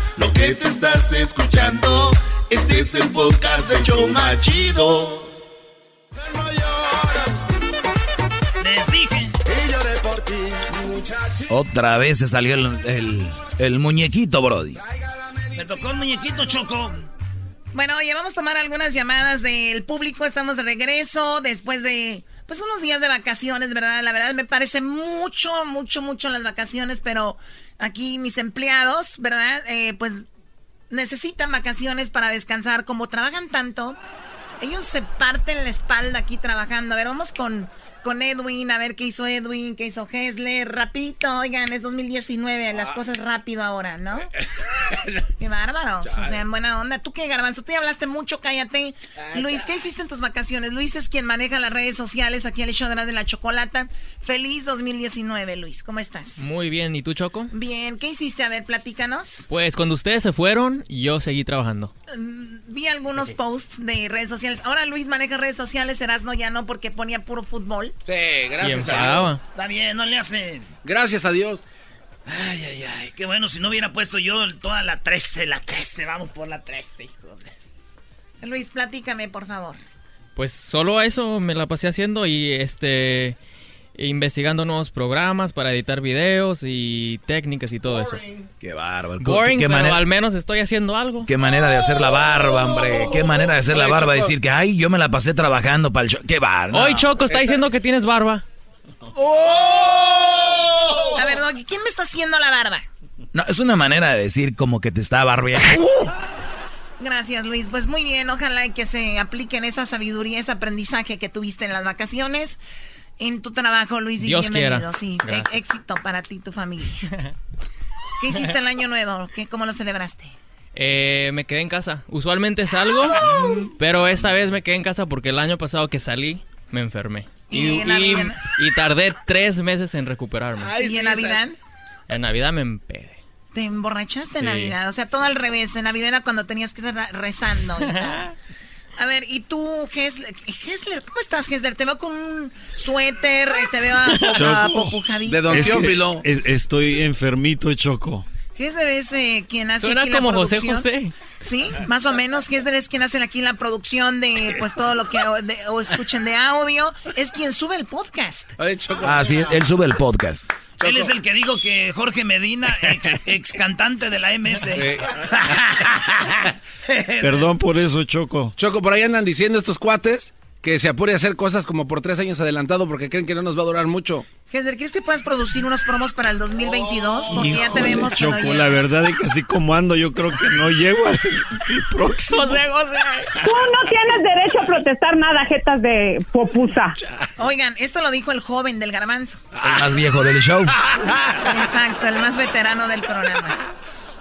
Lo que te estás escuchando. Este es el podcast de Choma Chido. Les dije. Otra vez se salió el, el, el muñequito, Brody. Me tocó el muñequito, Choco. Bueno, oye, vamos a tomar algunas llamadas del público. Estamos de regreso después de, pues, unos días de vacaciones, ¿verdad? La verdad me parece mucho, mucho, mucho las vacaciones, pero aquí mis empleados, ¿verdad? Eh, pues necesitan vacaciones para descansar. Como trabajan tanto, ellos se parten la espalda aquí trabajando. A ver, vamos con, con Edwin, a ver qué hizo Edwin, qué hizo Hesler. Rapidito, oigan, es 2019, las cosas rápido ahora, ¿no? qué bárbaros, o sea, en buena onda. ¿Tú qué, Garbanzo? Tú ya hablaste mucho, cállate. Luis, ¿qué hiciste en tus vacaciones? Luis es quien maneja las redes sociales aquí en el show de la, de la chocolata. Feliz 2019, Luis, ¿cómo estás? Muy bien, ¿y tú, Choco? Bien, ¿qué hiciste? A ver, platícanos. Pues cuando ustedes se fueron, yo seguí trabajando. Mm, Vi algunos posts de redes sociales. Ahora Luis maneja redes sociales, Erasno ya no, porque ponía puro fútbol. Sí, gracias a. Dios. Está bien, no le hacen. Gracias a Dios. Ay, ay, ay. Qué bueno, si no hubiera puesto yo toda la 13, la 13. Vamos por la 13, hijo. de- Luis, platícame, por favor. Pues solo a eso me la pasé haciendo y este investigando nuevos programas para editar videos y técnicas y todo eso. Qué bárbaro. Boring, ¿Qué, pero manera, al menos estoy haciendo algo. qué manera de hacer la barba, hombre. Qué manera de hacer la barba. Decir que, ay, yo me la pasé trabajando para el show. Qué bárbaro. Hoy Choco está diciendo que tienes barba. A ver, Doggy, ¿quién me está haciendo la barba? No, es una manera de decir como que te está barbeando. Gracias, Luis. Pues muy bien, ojalá y que se apliquen esa sabiduría, ese aprendizaje que tuviste en las vacaciones. En tu trabajo, Luis, y Dios bienvenido. quiera. Sí, Gracias. e- éxito para ti y tu familia. ¿Qué hiciste el año nuevo? ¿Qué, ¿Cómo lo celebraste? Eh, me quedé en casa. Usualmente salgo, pero esta vez me quedé en casa porque el año pasado que salí me enfermé. ¿Y Y, en y- Navidad? y tardé tres meses en recuperarme. ¿Y en Navidad? En Navidad me empedé. ¿Te emborrachaste en. Navidad? O sea, todo al revés. En Navidad era cuando tenías que estar rezando. A ver, ¿y tú, Hesler? Hesler, ¿cómo estás, Hesler? Te veo con un suéter, te veo a- apopujadito. Es que es- estoy enfermito, Choco. Hesler es eh, quien hace Suena aquí la como José producción. José. Sí, más o menos. Hesler es quien hace aquí la producción de pues todo lo que o, de- o escuchen de audio. Es quien sube el podcast. Ah, sí, él sube el podcast. Él es el que dijo que Jorge Medina, ex, ex cantante de la MS. Perdón por eso, Choco. Choco, por ahí andan diciendo estos cuates que se apure a hacer cosas como por tres años adelantado porque creen que no nos va a durar mucho. Hesler, ¿crees que puedas producir unos promos para el 2022? Porque ya te vemos que no la verdad es que así como ando, yo creo que no llego al al próximo. José, José. Tú no tienes derecho a protestar nada, jetas de popusa. Oigan, esto lo dijo el joven del garbanzo. El más viejo del show. Exacto, el más veterano del programa.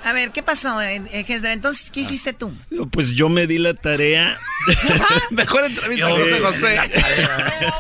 A ver, ¿qué pasó, eh, eh, Hesler? Entonces, ¿qué hiciste tú? Pues yo me di la tarea. Mejor entrevista a José José.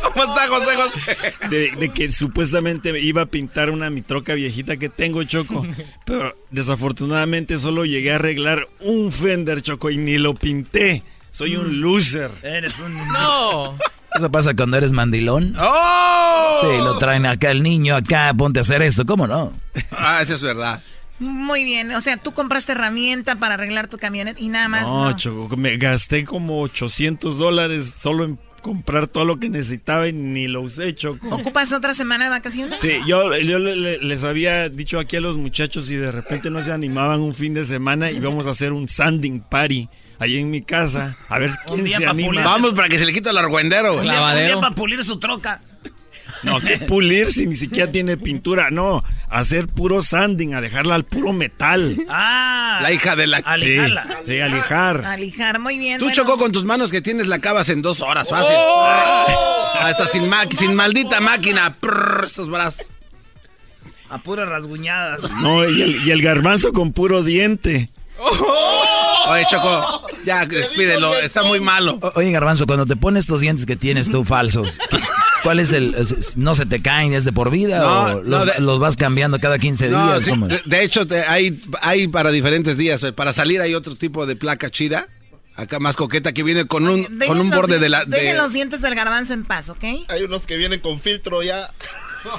¿Cómo está José José? De, de que supuestamente iba a pintar una mi troca viejita que tengo, Choco. Pero desafortunadamente solo llegué a arreglar un fender, Choco, y ni lo pinté. Soy un loser. Eres un... No. Eso pasa cuando eres mandilón. ¡Oh! Sí, lo traen acá el niño, acá, ponte a hacer esto. ¿Cómo no? Ah, eso es verdad. Muy bien, o sea, tú compraste herramienta para arreglar tu camioneta y nada más. No, No, Choco, me gasté como 800 dólares solo en comprar todo lo que necesitaba y ni lo usé, Choco. ¿Ocupas otra semana de vacaciones? Sí, yo, yo le- le- les había dicho aquí a los muchachos y de repente no se animaban un fin de semana y vamos a hacer un sanding party ahí en mi casa. A ver quién se anima. pulir. Vamos para que se le quite el argüendero. Un día, un día para pulir su troca. No, que pulir si ni siquiera tiene pintura. No, hacer puro sanding, a dejarla al puro metal. Ah. La hija de la... Sí, Alijarla. sí, alijar. Alijar, muy bien. Tú bueno. chocó con tus manos que tienes la acabas en dos horas, fácil. ¡Oh! Hasta sin, ma- sin maldita máquina. Prrr, estos brazos. A puras rasguñadas. No, y el, y el garbanzo con puro diente. Oye, Choco, Ya, despídelo, está muy malo. oye, Garbanzo, cuando te pones estos dientes que tienes tú falsos, ¿cuál es el. ¿No se te caen? ¿Es de por vida? ¿O los, vas cambiando cada 15 días? de, hecho, hay, hay para diferentes días. Eh, para salir hay otro tipo de placa chida. Acá más coqueta que viene con un, con un borde de la. Dejen los dientes del garbanzo en paz, ¿ok? Hay unos que vienen con filtro ya.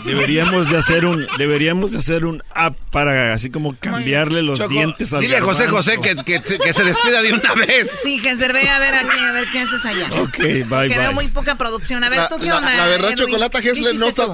Deberíamos de hacer un deberíamos de hacer un app para así como cambiarle los dientes al Dile a José José que, que, se despida de una vez. Sí, Gester, ve a ver aquí, a ver qué haces allá. Ok, bye, que veo muy poca producción. A ver, ¿tú qué onda? La, verdad, Chocolata, Hesler no, está,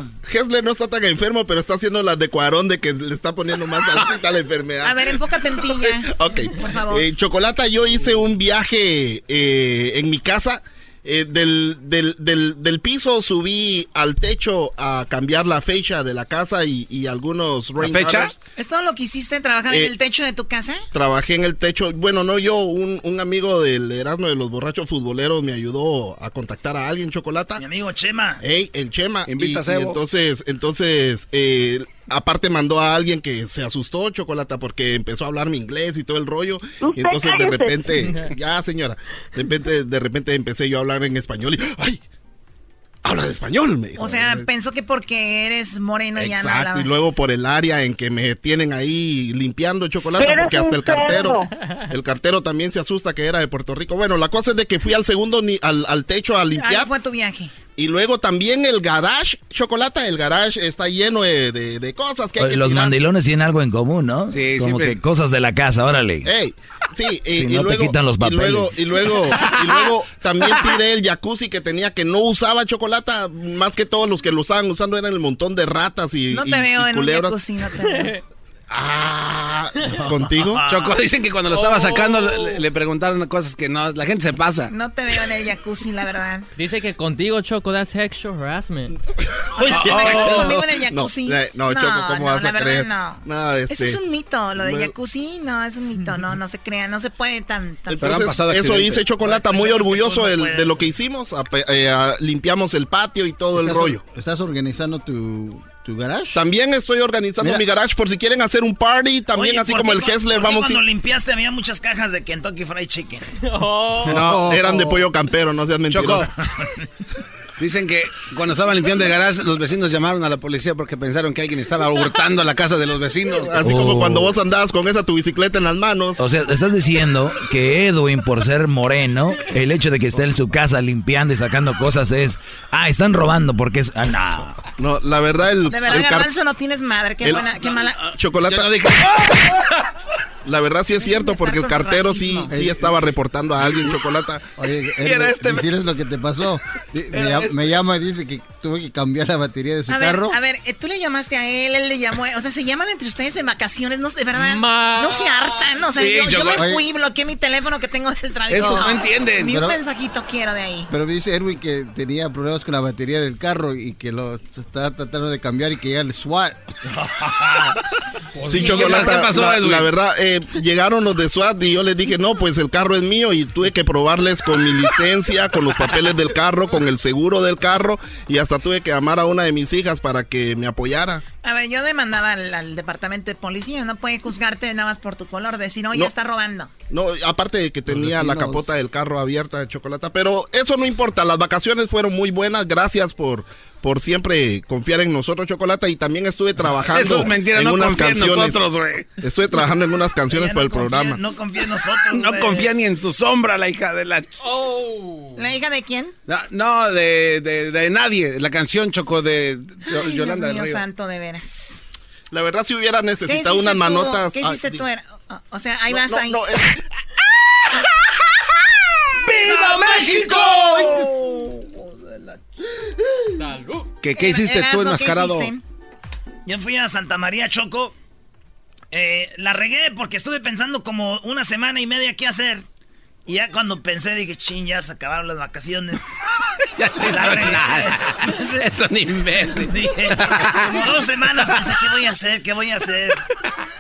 no está tan enfermo, pero está haciendo la de Cuarón de que le está poniendo más a la enfermedad. A ver, enfócate en ti ya. ok. Por favor. Eh, Chocolata, yo hice un viaje eh, en mi casa eh, del, del, del, del, piso subí al techo a cambiar la fecha de la casa y, y algunos rain fecha? ¿Es todo lo que hiciste? ¿Trabajar en eh, el techo de tu casa? Trabajé en el techo. Bueno, no yo, un, un amigo del Erasmo de los Borrachos Futboleros me ayudó a contactar a alguien, Chocolata. Mi amigo Chema. Ey, el Chema. Invita a entonces, entonces, eh, aparte mandó a alguien que se asustó, Chocolata, porque empezó a hablar mi inglés y todo el rollo. Y entonces de repente, ya señora, de repente, de repente empecé yo a hablar en español y ¡ay! habla de español, me dijo. O sea, pensó que porque eres moreno ya no Exacto, y luego por el área en que me tienen ahí limpiando chocolate, porque hasta el cartero, el cartero también se asusta que era de Puerto Rico. Bueno, la cosa es de que fui al segundo, al, al techo a limpiar. ¿Cuál fue tu viaje? Y luego también el garage, chocolate, el garage está lleno de, de, cosas que, hay Los mandilones tienen algo en común, ¿no? Sí, Como que cosas de la casa, órale. Ey, sí, y, no luego, te quitan los papeles. Y luego, y luego, y luego también tiré el jacuzzi que tenía que no usaba chocolate, más que todos los que lo usaban usando eran el montón de ratas y No te veo en un jacuzzi, no te veo. Ah, ¿contigo? Choco, dicen que cuando lo estaba sacando le, preguntaron cosas que no, la gente se pasa. No te veo en el jacuzzi, la verdad. Dice que contigo, Choco, that's sexual harassment. Oye, oh, conmigo en el jacuzzi? No, no, Choco, ¿cómo vas a creer? No. no este... Eso es un mito, lo de jacuzzi, no, es un mito, no, no se crea, no se puede tan... tan... eso hice Chocolata muy orgulloso de lo que hicimos, eh, limpiamos el patio y todo el rollo. ¿Estás organizando tu ¿Tu garage? También estoy organizando mi garage por si quieren hacer un party, también así como el Hessler, vamos cuando limpiaste había muchas cajas de Kentucky Fried Chicken. No, eran de pollo campero, no seas mentiroso. Dicen que cuando estaban limpiando el garage, los vecinos llamaron a la policía porque pensaron que alguien estaba hurtando la casa de los vecinos. Así como oh. cuando vos andabas con esa tu bicicleta en las manos. O sea, estás diciendo que Edwin, por ser moreno, el hecho de que esté en su casa limpiando y sacando cosas es, ah, están robando porque es, ah, no. No, la verdad el... De verdad, Garbanzo, no tienes madre, qué buena, qué mala... Chocolate. La verdad sí es cierto, porque el cartero sí, sí estaba reportando a alguien chocolate. Oye, era este... lo que te pasó. Me, llama y dice que tuve que cambiar la batería de su carro. a ver, eh, tú le llamaste a él, él le llamó. O sea, se llaman entre ustedes en vacaciones, no, de verdad. No se hartan. O sea, yo, me fui, bloqueé mi teléfono que tengo del trabajo. Estos no entienden. Ni un mensajito quiero de ahí. Pero dice Erwin que tenía problemas con la batería del carro y que lo estaba tratando de cambiar y que ya el SWAT. sí, chocolate. ¿Qué pasó, la, la verdad, eh, llegaron los de SWAT y yo les dije, no, pues el carro es mío y tuve que probarles con mi licencia, con los papeles del carro, con el seguro del carro y hasta tuve que llamar a una de mis hijas para que me apoyara. A ver, yo demandaba al, departamento de policía, no puede juzgarte nada más por tu color, decir, oye, no, está robando. No, aparte de que tenía la capota del carro abierta de chocolate, pero eso no importa, las vacaciones fueron muy buenas, gracias por por siempre confiar en nosotros, Chocolata, y también estuve trabajando Eso es mentira, en no unas canciones. En nosotros, güey. Estuve trabajando en unas canciones para el programa. No confía en nosotros, No confía ni en su sombra, la hija de la... Oh. ¿La hija de quién? No, de, de, nadie. La canción, Choco, de Yolanda Dios mío santo, de veras. La verdad, si hubiera necesitado unas manotas... ¿Qué hiciste tú? O sea, ahí vas ahí... ¡Viva México! ¿Qué, qué hiciste tú enmascarado? Yo fui a Santa María Choco. Eh, la regué porque estuve pensando como una semana y media qué hacer. Y ya cuando pensé, dije, ching, ya se acabaron las vacaciones. ya no nada. es un imbécil. Dije, como dos semanas pensé, ¿qué voy a hacer? ¿Qué voy a hacer?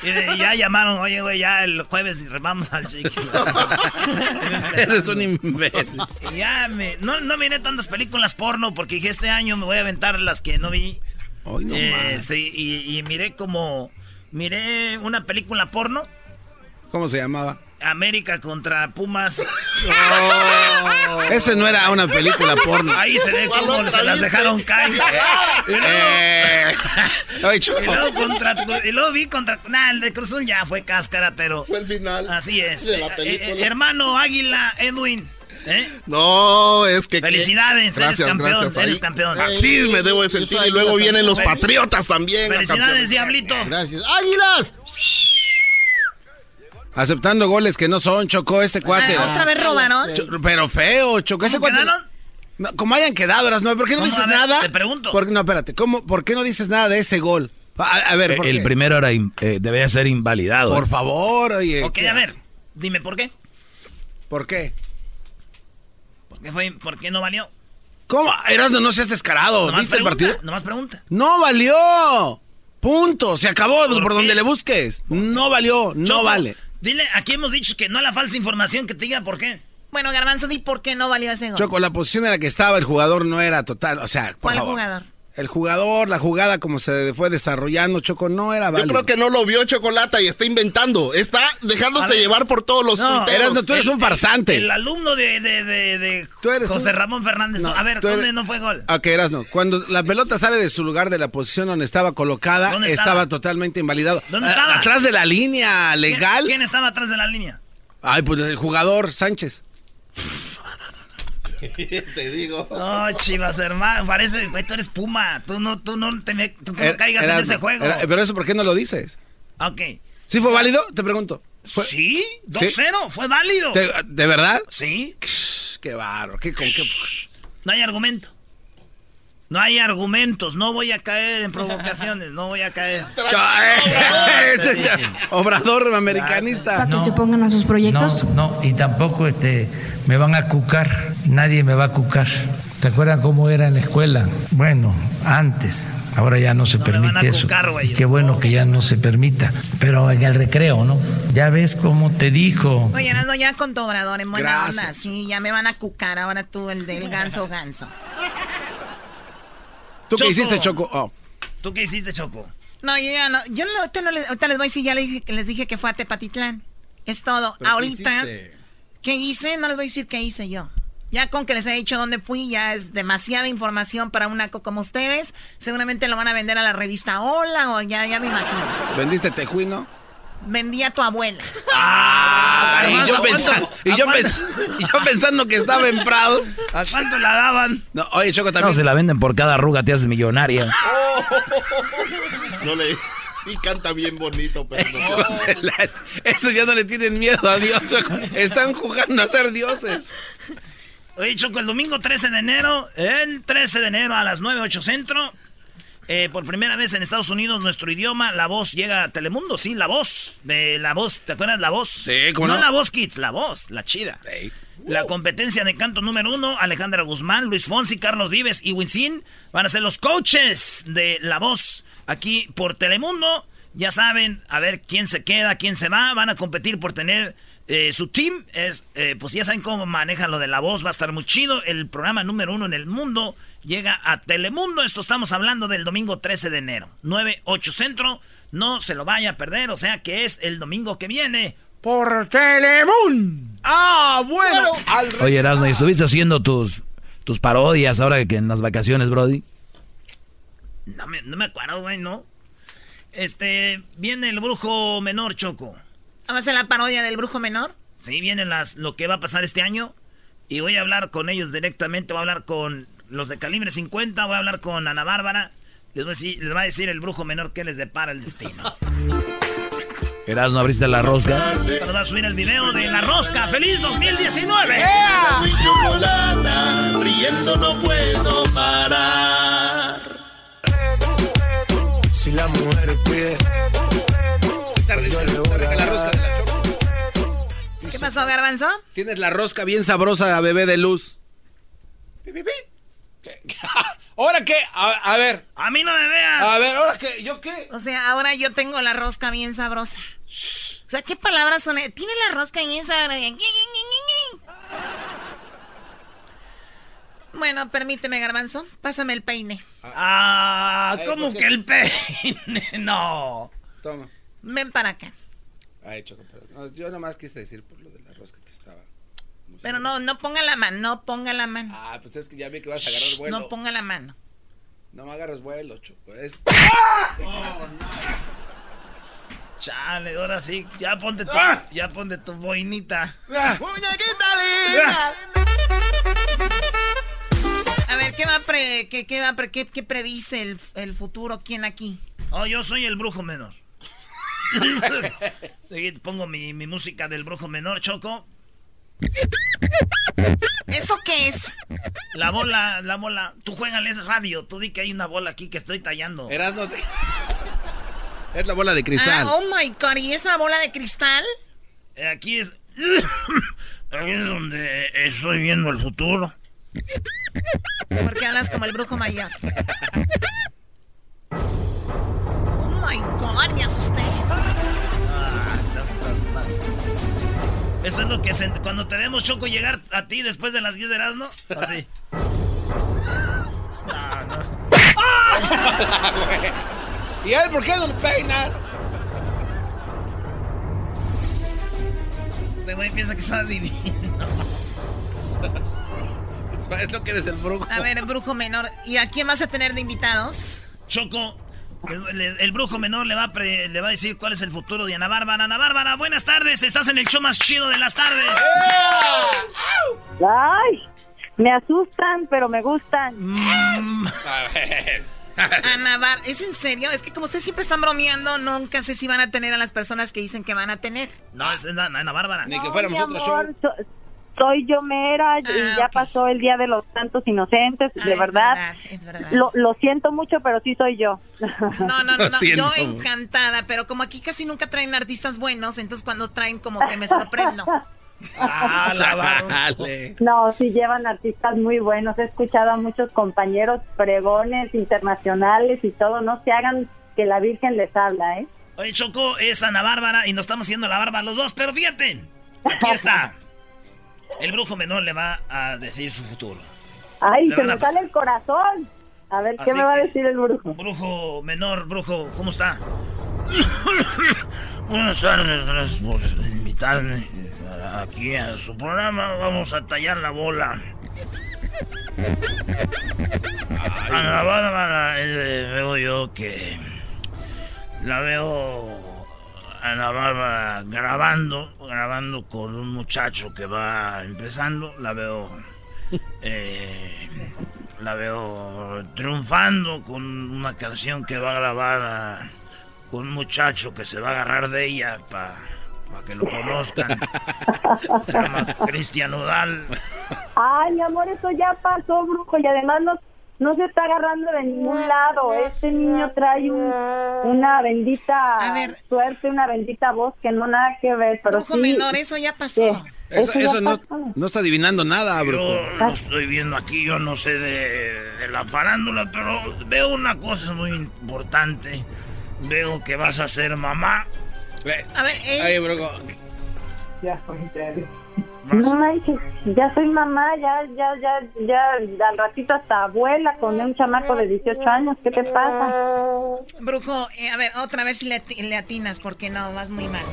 Y, ya llamaron, oye, güey, ya el jueves vamos al chiqui. Eres un imbécil. ya me... No, no miré tantas películas porno porque dije, este año me voy a aventar las que no vi. Ay, no eh, sí, y, y miré como... Miré una película porno. ¿Cómo se llamaba? América contra Pumas. Ese no era una película porno. Ahí se ve cómo se las dejaron caer. y, luego, Eh. Ay, y luego contra, y luego vi contra. Nah, el de Cruzul ya fue cáscara, pero. Fue el final. Así es. de la Eh, película. eh, hermano Águila, Edwin. ¿eh? No, es que... Felicidades, eres campeón, eres Ahí- campeón. Así me debo de sentir. Y luego vienen los patriotas también. Felicidades. Diablito. Gracias. ¡Águilas! Aceptando goles que no son, Choco, este cuate. Ah, ¿Otra vez robaron? Cho- Pero feo, Choco. Ese ¿Cómo cuate. quedaron? No, como hayan quedado, ¿no? ¿Por qué no dices ver, nada? te pregunto. Por- no, espérate. ¿cómo, ¿Por qué no dices nada de ese gol? A, a ver, ¿por el qué? primero era in- eh, debía ser invalidado. Por eh. favor, oye. Ok, a ver, dime por qué. ¿Por qué? ¿Por qué, fue, por qué no valió? ¿Cómo? Erasmo, no seas descarado. Nomás ¿Viste el partido? Nomás pregunta. No valió. Punto. Se acabó por, ¿Por donde le busques. No valió. No Choco, vale. Dile, aquí hemos dicho que no a la falsa información que te diga por qué. Bueno, Garbanzo, di por qué no valió ese gol. Choco, la posición en la que estaba el jugador no era total. O sea, por ¿Cuál favor. jugador? El jugador, la jugada como se fue desarrollando, Choco, no era Yo válido. creo que no lo vio Chocolata y está inventando. Está dejándose ver. llevar por todos los No, tuiteros. Erasmo, tú eres un farsante. El alumno de, de, de, de Tú eres José un- Ramón Fernández. No, a ver, eres- ¿dónde no fue gol? Ok, Erasmo, cuando la pelota sale de su lugar de la posición donde estaba colocada, ¿Dónde estaba? estaba? totalmente invalidado. ¿Dónde A- estaba? Atrás de la línea ¿Quién- legal. ¿Quién, estaba atrás de la línea? Ay, pues el jugador Sánchez. Te digo. No, chivas, hermano. Parece, güey, tú eres Puma. Tú no, tú no, te me- tú no caigas en ese juego. era- pero eso, ¿por qué no lo dices? ok. ¿Sí fue válido? Te pregunto. ¿Fue- Sí, 2-0, fue válido. ¿Te- ¿De verdad? Sí, Qué barro, qué con qué. no hay argumento. No hay argumentos, no voy a caer en provocaciones, no voy a caer. Obrador americanista. Para que se pongan a sus proyectos. No, no, y tampoco este, me van a cucar, nadie me va a cucar. ¿Te acuerdan cómo era en la escuela? Bueno, antes, ahora ya no se No me van a permite eso. cucar. Y qué bueno que ya no se permita. Pero en el recreo, ¿no? Ya ves cómo te dijo. Oye, Erasmo, ya con tu obrador en buena Gracias. onda. Sí, ya me van a cucar ahora tú, el del ganso ganso. ¿Tú qué hiciste, Choco? Oh. ¿Tú qué hiciste, Choco? No, yo ya no. Yo no, ahorita, no les, ahorita les voy a decir, ya les dije, les dije que fue a Tepatitlán. Es todo. ¿Pero qué ahorita? ¿qué hice? No les voy a decir qué hice yo. Ya con que les he dicho dónde fui, ya es demasiada información para un naco como ustedes. Seguramente lo van a vender a la revista Hola o ya, ya me imagino. ¿Vendiste tejuino? Vendí a tu abuela. y, yo ¿A cuánto? pensando, y, yo ¿A cuánto? pens- y yo pensando que estaba en Prados. ¿A cuánto la daban? No, oye, Choco, No, también. se la venden por cada arruga, te haces millonaria. No le... Y canta bien bonito, pero no. No la- Eso ya no le tienen miedo a Dios, Choco. Están jugando a ser dioses. Oye, Choco, el domingo 13 de enero, el 13 de enero a las 9, 8 centro, eh, por primera vez en Estados Unidos nuestro idioma, La Voz, llega a Telemundo, sí, La Voz, de La Voz, ¿te acuerdas La Voz? Sí, ¿cómo no? La Voz Kids, La Voz, la chida. La competencia de canto número uno, Alejandra Guzmán, Luis Fonsi, Carlos Vives y Winsín van a ser los coaches de La Voz aquí por Telemundo. Ya saben, a ver quién se queda, quién se va. Van a competir por tener eh, su team. Es, eh, pues ya saben cómo manejan lo de La Voz. Va a estar muy chido. El programa número uno en el mundo llega a Telemundo. Esto estamos hablando del domingo 13 de enero. 9-8 centro. No se lo vaya a perder. O sea que es el domingo que viene por Telemundo. Ah, bueno. Al re- Oye, Erasmo, ¿y estuviste haciendo tus, tus parodias ahora que en las vacaciones, Brody? No me, no me acuerdo, güey, ¿no? Este, viene el brujo menor, Choco. ¿Vamos a hacer la parodia del brujo menor? Sí, vienen las, lo que va a pasar este año. Y voy a hablar con ellos directamente. Voy a hablar con los de calibre 50. Voy a hablar con Ana Bárbara. Les, voy a decir, les va a decir el brujo menor que les depara el destino. Erasmo, abriste la rosca. Pero va a subir el video de La Rosca. ¡Feliz 2019! Mi chocolata, riendo no puedo parar. Si la mujer pide, Choco. ¿Qué pasó, Garbanzo? Tienes la rosca bien sabrosa, bebé de luz. Pi. ¿Ahora qué? A, a ver. ¡A mí no me veas! A ver, ¿ahora qué? ¿Yo qué? O sea, ahora yo tengo la rosca bien sabrosa. O sea, ¿qué palabras son? Tiene la rosca bien sabrosa. Bueno, permíteme, Garbanzo. Pásame el peine. ¡Ah! Ay, ¿Cómo ¿por qué? que el peine? No. Toma. Ven para acá. Ay, Choco, pero no, yo nomás quise decir por lo de la rosca que estaba. Pero no, no ponga la mano, no ponga la mano. Ah, pues es que ya vi que vas a agarrar vuelo. No ponga la mano. No me agarras vuelo, Choco. Es... Chale, ahora sí, ya ponte tu, ¡Ah! ya ponte tu boinita. ¡Muñequita linda! A ver, ¿qué va pre, qué, qué va pre- qué, qué predice el, el futuro? ¿Quién aquí? Oh, yo soy el brujo menor. Pongo mi, mi música del brujo menor, Choco. ¿Eso qué es? La bola, la bola. Tú juégales radio. Tú di que hay una bola aquí que estoy tallando. Erasmo, te- Es la bola de cristal. Ah, oh my god, ¿y esa bola de cristal? Aquí es. Aquí es donde estoy viendo el futuro. ¿Por qué hablas como el brujo mayor? Oh my god, me asusté. Eso es lo que se- cuando te vemos Choco llegar a ti después de las 10 de Erasmo. Así. ¿Y él por qué no peinas? Este güey piensa que está divino. Es lo que eres el brujo. A ver, brujo menor. ¿Y a quién vas a tener de invitados? Choco, el, brujo menor le va, a pre- le va a decir cuál es el futuro de Ana Bárbara. Ana Bárbara, buenas tardes. Estás en el show más chido de las tardes. Ay, me asustan, pero me gustan. A ver. Ana Bar, ¿es en serio? Es que como ustedes siempre están bromeando, nunca sé si van a tener a las personas que dicen que van a tener. No, es Ana, Ana Bárbara. Ni que No, fuéramos mi otro amor, show. so- soy yo mera y Ah, ya ok. pasó el Día de los Santos Inocentes, Ah, de es verdad. Es verdad. Lo, lo siento mucho, pero sí soy yo. No, no, no, no, yo encantada, pero como aquí casi nunca traen artistas buenos, entonces cuando traen como que me sorprendo. Ah, la. No, sí llevan artistas muy buenos. He escuchado a muchos compañeros pregones internacionales y todo. No se hagan que la Virgen les habla, ¿eh? Oye, Choco, es Ana Bárbara y nos estamos haciendo la barba los dos, pero fíjate. Aquí está. El brujo menor le va a decir su futuro. Ay, Le se me sale el corazón. A ver, ¿qué Así me va a decir el brujo? Brujo menor, brujo, ¿cómo está? Buenas tardes, gracias por invitarme aquí a su programa. Vamos a tallar la bola. A la Bárbara eh, veo yo que la veo a la Bárbara grabando, grabando con un muchacho que va empezando. La veo, eh, la veo triunfando con una canción que va a grabar a- con un muchacho que se va a agarrar de ella para que lo conozcan. Se llama Cristian Udal. Ay, mi amor, eso ya pasó, brujo, y además no, no se está agarrando de ningún lado. Este niño trae un- una bendita ver. suerte, una bendita voz que no nada que ver, pero Brujo sí. menor, eso ya pasó. Sí, Eso, ya eso no, pasó. no está adivinando nada, Yo brujo. lo estoy viendo aquí, yo no sé de, de la farándula, pero veo una cosa muy importante. Veo que vas a ser mamá. A ver, eh, Ay, brujo. No manches, ya soy mamá, ya, ya, ya, ya, al ratito hasta abuela con un chamaco de 18 años, ¿qué te pasa? brujo, eh, a ver, otra vez si le, le atinas, porque no, vas muy mal.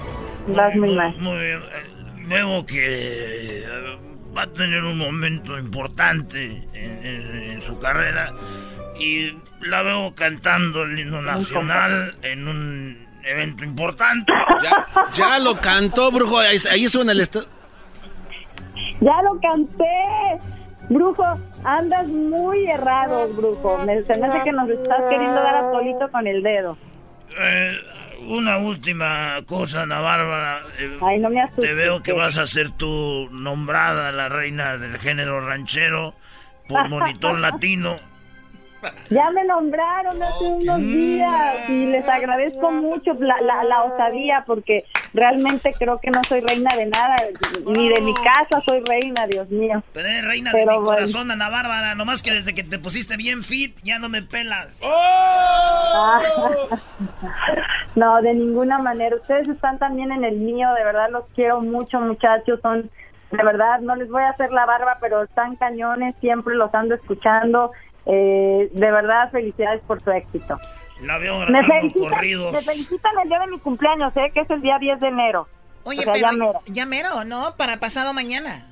Vas muy mal. Muy bien. Veo que eh, va a tener un momento importante en, en- en su carrera y la veo cantando el himno nacional en un evento importante. Ya, ya lo cantó, brujo. Ahí, ahí suena el estado. Ya lo canté. Brujo, andas muy errado, brujo. Me, se me hace que nos estás queriendo dar a solito con el dedo. Eh, una última cosa, Ana Bárbara. eh, Ay, no me asustes. Te veo que vas a ser tú nombrada la reina del género ranchero por Monitor Latino. Ya me nombraron hace unos días y les agradezco mucho la, la, la osadía porque realmente creo que no soy reina de nada, ni de mi casa soy reina, Dios mío. Pero eres reina Pero de mi bueno. corazón, Ana Bárbara. Nomás que desde que te pusiste bien fit, ya no me pelas. Ah. No, de ninguna manera. Ustedes están también en el mío, de verdad los quiero mucho, muchachos. Son, de verdad, no les voy a hacer la barba, pero están cañones, siempre los ando escuchando. Eh, de verdad, felicidades por su éxito. La veo Me felicitan, corridos. me felicitan el día de mi cumpleaños, ¿eh? Que es el día 10 de enero. Oye, O sea, pero ya mero. ya mero, ¿no? Para pasado mañana.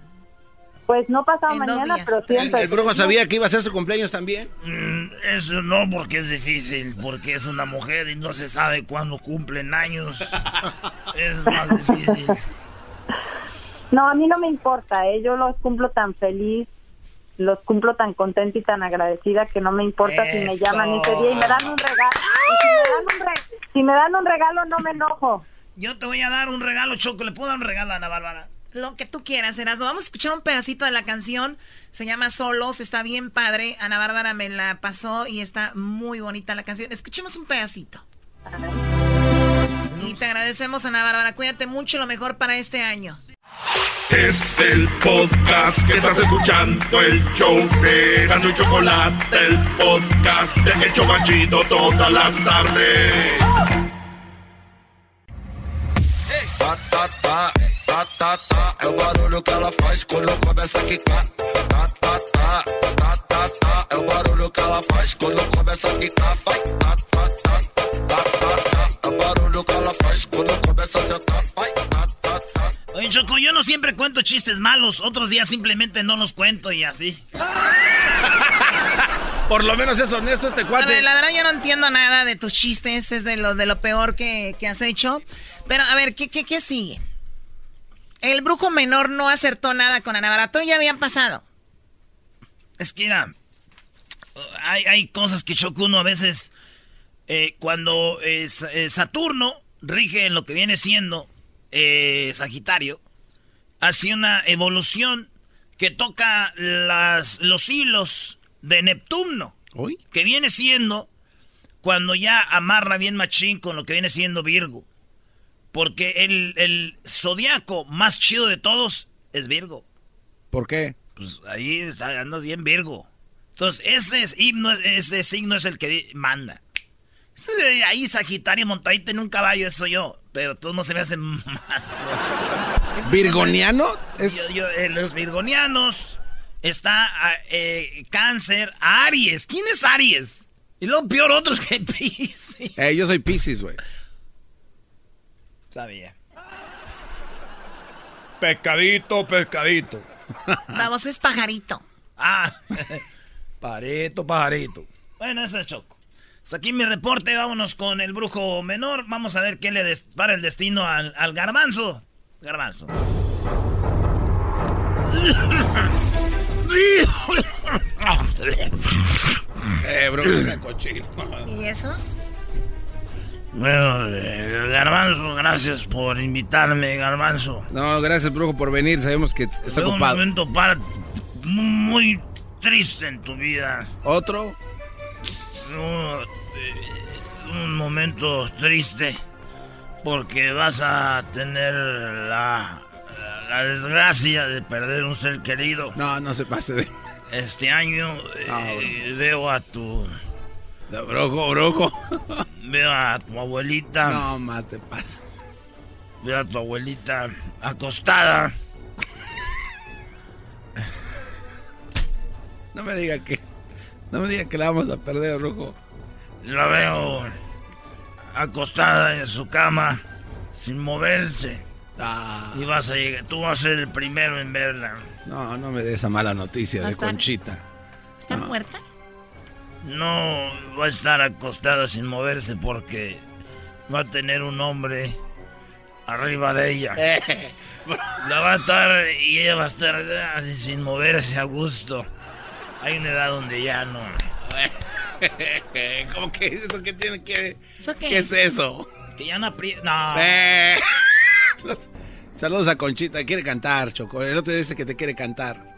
Pues no pasado En mañana, días. pero ¿El, siempre. el brujo sabía que iba a ser su cumpleaños también? Mm, Eso no, porque es difícil, porque es una mujer y no se sabe cuándo cumplen años. es más difícil. No, a mí no me importa, ¿eh? Yo los cumplo tan feliz, los cumplo tan contenta y tan agradecida que no me importa si me llaman ese día y me dan un regalo. Y si, me dan un re- si me dan un regalo, no me enojo. Yo te voy a dar un regalo, Choco. ¿Le puedo dar un regalo a Ana Bárbara? Lo que tú quieras, Erasmo. Vamos a escuchar un pedacito de la canción. Se llama Solos, está bien padre. Ana Bárbara me la pasó y está muy bonita la canción. Escuchemos un pedacito. Y te agradecemos, Ana Bárbara. Cuídate mucho, lo mejor para este año. Es el podcast que estás escuchando, el show de Gano y Chocolate, el podcast de El Chobachito todas las tardes. Tá, tá, tá, tá, tá, tá, é o barulho que ela faz quando começa a quicar. Tá, tá, tá, tá, tá, tá, é o barulho que ela faz quando começa a quicar. Vai, tá, tá, tá, tá, tá, tá, é o barulho que ela faz quando começa a sentar. Vai, Choco, yo no siempre cuento chistes malos. Otros días simplemente no los cuento y así. Por lo menos es honesto este A cuate. ver, la verdad yo no entiendo nada de tus chistes, es de lo, de lo peor que, que has hecho. Pero a ver, ¿qué, qué, qué sigue? El brujo menor no acertó nada con Ana. Todo ya habían pasado. Es que mira, hay, hay cosas que choca uno a veces eh, cuando eh, Saturno rige en lo que viene siendo eh, Sagitario, hace una evolución que toca las, los hilos de Neptuno, que viene siendo cuando ya amarra bien machín con lo que viene siendo Virgo. Porque el, el zodiaco más chido de todos es Virgo. ¿Por qué? Pues ahí está, andas bien Virgo. Entonces, ese, es, himno, ese signo es el que manda. Ahí Sagitario montadito en un caballo, eso yo. Pero todos no se me hacen más. ¿Virgoniano? Es... Yo- yo, eh, los virgonianos. Está ah, eh, Cáncer, Aries. ¿Quién es Aries? Y lo peor otros que Pisces. Eh, yo soy Pisces, güey. Sabía. Pescadito, pescadito. Vamos, es pajarito. Ah. Pareto, pajarito. Bueno, ese es Choco. Hasta aquí mi reporte, vámonos con el brujo menor. Vamos a ver qué le para el destino al, al garbanzo. Garbanzo. Eh, bro, esa cochino. ¿Y eso? Bueno, eh, garbanzo, gracias por invitarme, garbanzo. No, gracias, brujo, por venir. Sabemos que está Fue un ocupado. momento para muy triste en tu vida. ¿Otro? Eh, un momento triste porque vas a tener la, la desgracia de perder un ser querido. No, no se pase de... Este año eh, veo a tu... Broco, broco. Veo a tu abuelita. No, mate, pasa. Veo a tu abuelita acostada. No me diga que... No me diga que la vamos a perder, brujo. La veo acostada en su cama sin moverse. Ah. Y vas a llegar, tú vas a ser el primero en verla. No, no me dé esa mala noticia ¿Va a de estar? Conchita. ¿Está muerta? No va a estar acostada sin moverse porque va a tener un hombre arriba de ella. La va a estar y ella va a estar así sin moverse a gusto. Hay una edad donde ya no. ¿Cómo que eso qué tiene que ¿Eso qué ¿Qué es eso? Que ya no apri- No. Eh. Saludos a Conchita, quiere cantar, Choco. El otro dice que te quiere cantar.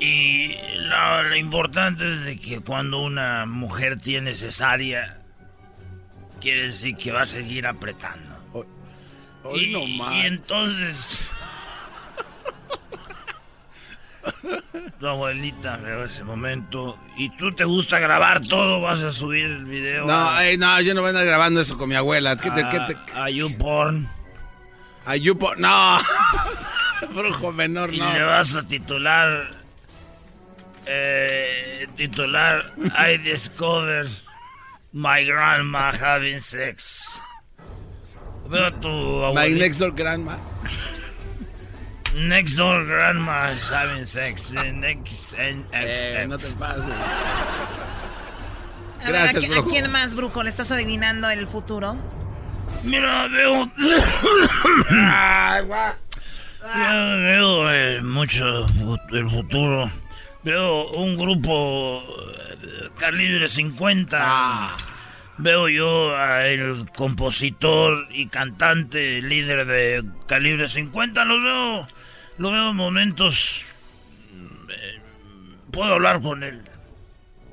Y lo, lo importante es de que cuando una mujer tiene cesárea, quiere decir que va a seguir apretando. Hoy y, no más. y entonces... tu abuelita veo ese momento y tú te gusta grabar todo, vas a subir el video No, a, ey, no, yo no voy a andar grabando eso con mi abuela. ¿Qué te, qué te- a YouPorn a YouPorn? No. Brujo menor, y no. le vas a titular eh, titular I Discover My grandma having sex. Veo a tu My next door grandma. Next door grandma is having sex. Next and eh, no te pases. Gracias, ¿a, ¿a, quién más, brujo? ¿Le estás adivinando el futuro? Mira, veo. veo eh, mucho el futuro. Veo un grupo eh, calibre 50. Ah. Veo yo al compositor y cantante, líder de calibre 50. Lo veo, lo veo en momentos. Eh, puedo hablar con él.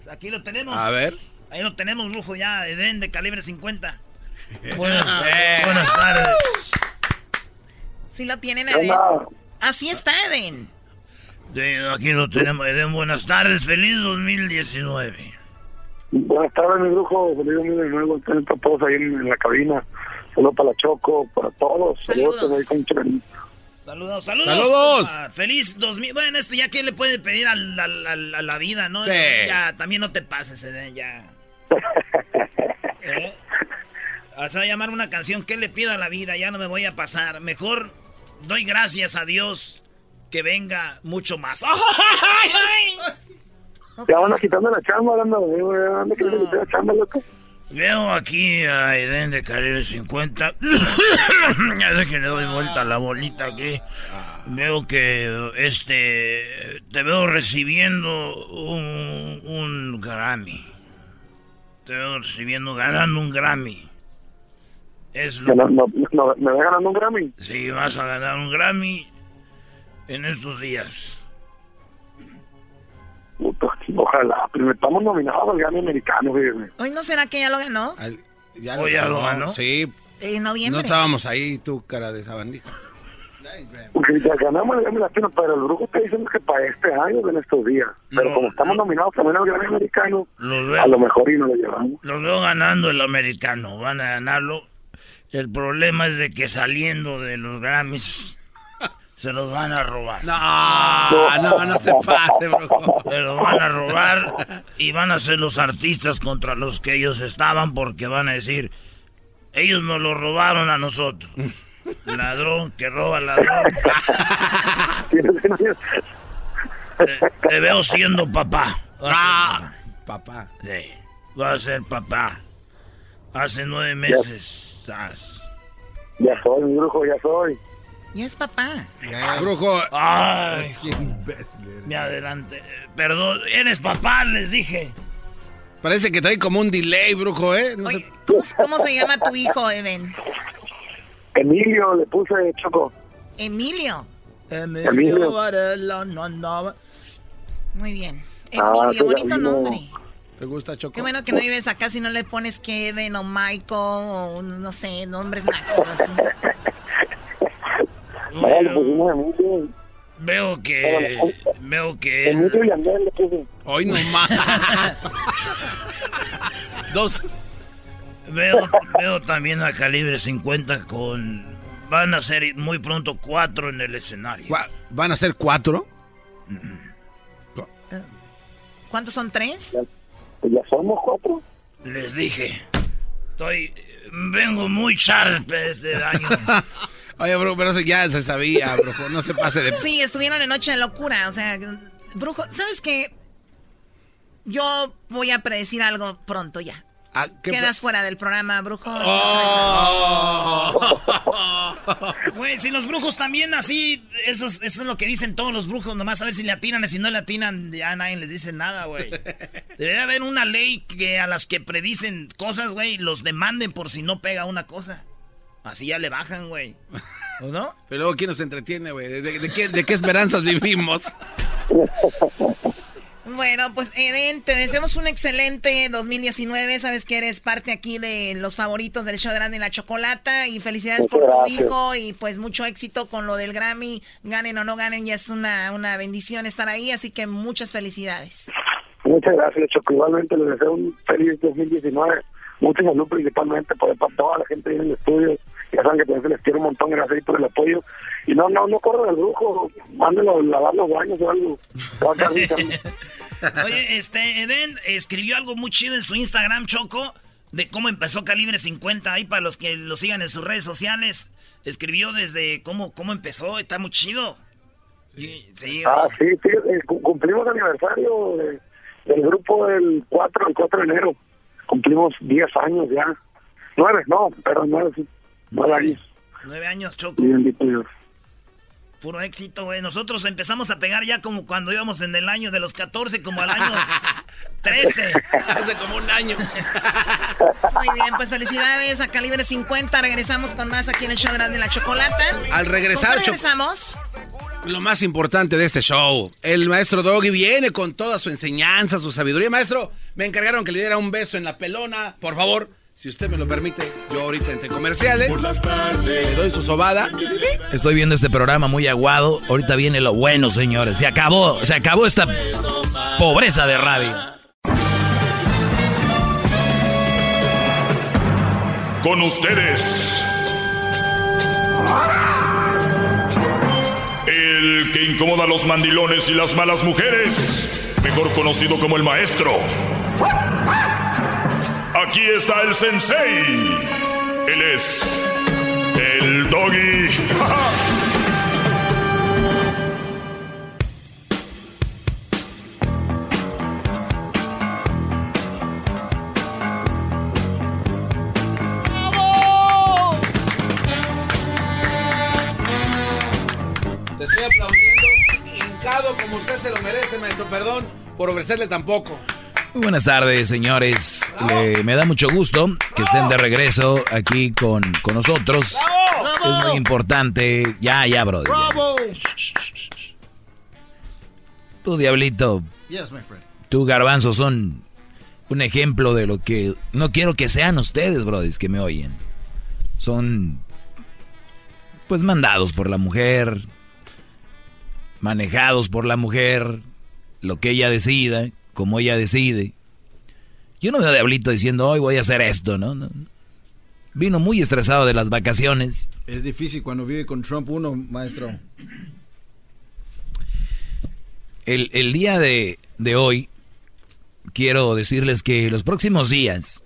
Aquí lo tenemos. A ver. Ahí lo tenemos, brujo, ya, Eden de calibre 50. Buenas, buenas tardes. Sí lo tienen, Eden. Así está, Eden. aquí lo tenemos, Eden. Buenas tardes, feliz 2019. Buenas tardes, mi brujo. Feliz 2019. Están todos ahí en, la cabina. Saludos para la Choco, para todos. Saludos. Saludos, saludos. Saludos. Feliz 2000. Bueno, esto ya que le puede pedir a la, la vida, ¿no? Sí. Ya, también no te pases, Eden, ya. ¿Eh? Se va a llamar una canción, ¿qué le pido a la vida? Ya no me voy a pasar. Mejor doy gracias a Dios que venga mucho más. Ya van a quitarme la chamba, hablando de que la chamba, loco. Veo aquí a Eden de Caribe 50. ya sé que le doy vuelta a la bolita aquí. Veo que este te veo recibiendo un, un Grammy. Te veo recibiendo, ganando un Grammy. Es lo... no, no, ¿Me voy ganando un Grammy? Sí, vas a ganar un Grammy en estos días. Ojalá, pero estamos nominados al Grammy americano, fíjate. ¿Hoy no será que ya lo ganó? ya Hoy ya lo ganó. Sí. En noviembre. No estábamos ahí, tú, cara de sabandija. Porque ya ganamos el Grammy Latino, pero el brujo está diciendo que para este año, en estos días. Pero como estamos nominados también al Grammy americano, a lo mejor y no lo llevamos. Los veo ganando el americano, van a ganarlo. El problema es de que saliendo de los Grammys se los van a robar. No, no, no se pase, bro. Se los van a robar y van a ser los artistas contra los que ellos estaban porque van a decir, ellos nos lo robaron a nosotros. Ladrón que roba ladrón. te, veo siendo papá. Ah, papá. Sí, va a ser papá. Hace nueve meses. Ya soy, mi brujo, ya soy. Ya es papá. Brujo. Ay, qué imbécil Me adelante. Perdón, eres papá, les dije. Parece que trae como un delay, brujo, ¿eh? Oye, ¿cómo, se llama tu hijo, Eben? Emilio, le puse Choco. Emilio. Emilio. Muy bien. Ah, Emilio, bonito nombre. ¿Te gusta Choco? Qué bueno que no vives acá si no le pones Kevin o Michael o no sé, nombres nacos así. Veo, veo que. Veo que. Emilio y Andrés le puse. Hoy nomás. Dos. Veo, veo también a calibre 50 con. Van a ser muy pronto cuatro en el escenario. ¿Van a ser cuatro? ¿Cuántos son tres? Pues ya somos cuatro. Les dije. Estoy. Vengo muy sharp este año. Oye, bro, pero eso ya se sabía, brujo. No se pase de. Sí, estuvieron en Noche de Locura. O sea, brujo, ¿sabes qué? Yo voy a predecir algo pronto ya. Ah, Quedas fuera del programa, brujo. Oh. Güey, si los brujos también así, eso es, eso es lo que dicen todos los brujos, nomás a ver si le atinan, y si no le atinan, ya nadie les dice nada, güey. Debería haber una ley que a las que predicen cosas, güey, los demanden por si no pega una cosa. Así ya le bajan, güey. ¿O no? Pero luego, ¿quién nos entretiene, güey? ¿De, qué, ¿De qué esperanzas vivimos? Bueno, pues Eden, te deseamos un excelente 2019. Sabes que eres parte aquí de los favoritos del show de Grande y la Chocolata. Y felicidades por tu hijo y pues mucho éxito con lo del Grammy. Ganen o no ganen, ya es una, una bendición estar ahí. Así que muchas felicidades. Muchas gracias, Choco. Igualmente les deseo un feliz 2019. Mucha salud principalmente por toda la gente en el estudio. Ya saben que también les quiero un montón. Gracias por el apoyo. Y no, no, no corran el brujo. Mándenlo a lavar los baños o algo. Oye, este, Eden escribió algo muy chido en su Instagram, Choco. de cómo empezó Calibre 50. Ahí para los que lo sigan en sus redes sociales. Escribió desde cómo, cómo empezó. Está muy chido. Sí, ah, sí, sí. Cumplimos aniversario del grupo el 4, el 4 de enero. Cumplimos 10 años ya. 9, no, pero 9, sí. 9 años. 9 años, Choco. Bien, Dios. Puro éxito, güey. Nosotros empezamos a pegar ya como cuando íbamos en el año de los 14, como al año 13. Hace como un año. Muy bien, pues felicidades a Calibre 50. Regresamos con más aquí en el show de la, chocolata. Al regresar, regresamos. Lo más importante de este show, el maestro Doggy viene con toda su enseñanza, su sabiduría. Maestro, me encargaron que le diera un beso en la pelona. Por favor, si usted me lo permite, yo ahorita entre comerciales le doy su sobada. Estoy viendo este programa muy aguado. Ahorita viene lo bueno, señores. Se acabó, se acabó esta pobreza de radio. Con ustedes. El que incomoda a los mandilones y las malas mujeres. Mejor conocido como el maestro. Aquí está el sensei. Él es el doggy. Te estoy aplaudiendo, hincado como usted se lo merece, maestro. Perdón por ofrecerle tan poco. Muy buenas tardes, señores. me da mucho gusto que estén de regreso aquí con, nosotros. Es muy importante. Ya, ya, bro. Tú, Diablito. Tú, Garbanzo, son un ejemplo de lo que... No quiero que sean ustedes, brodis, que me oyen. Son... Pues mandados por la mujer. Manejados por la mujer. Lo que ella decida como ella decide. Yo no veo a Diablito diciendo, hoy voy a hacer esto, ¿no? Vino muy estresado de las vacaciones. Es difícil cuando vive con Trump uno, maestro. El, día de, hoy, quiero decirles que los próximos días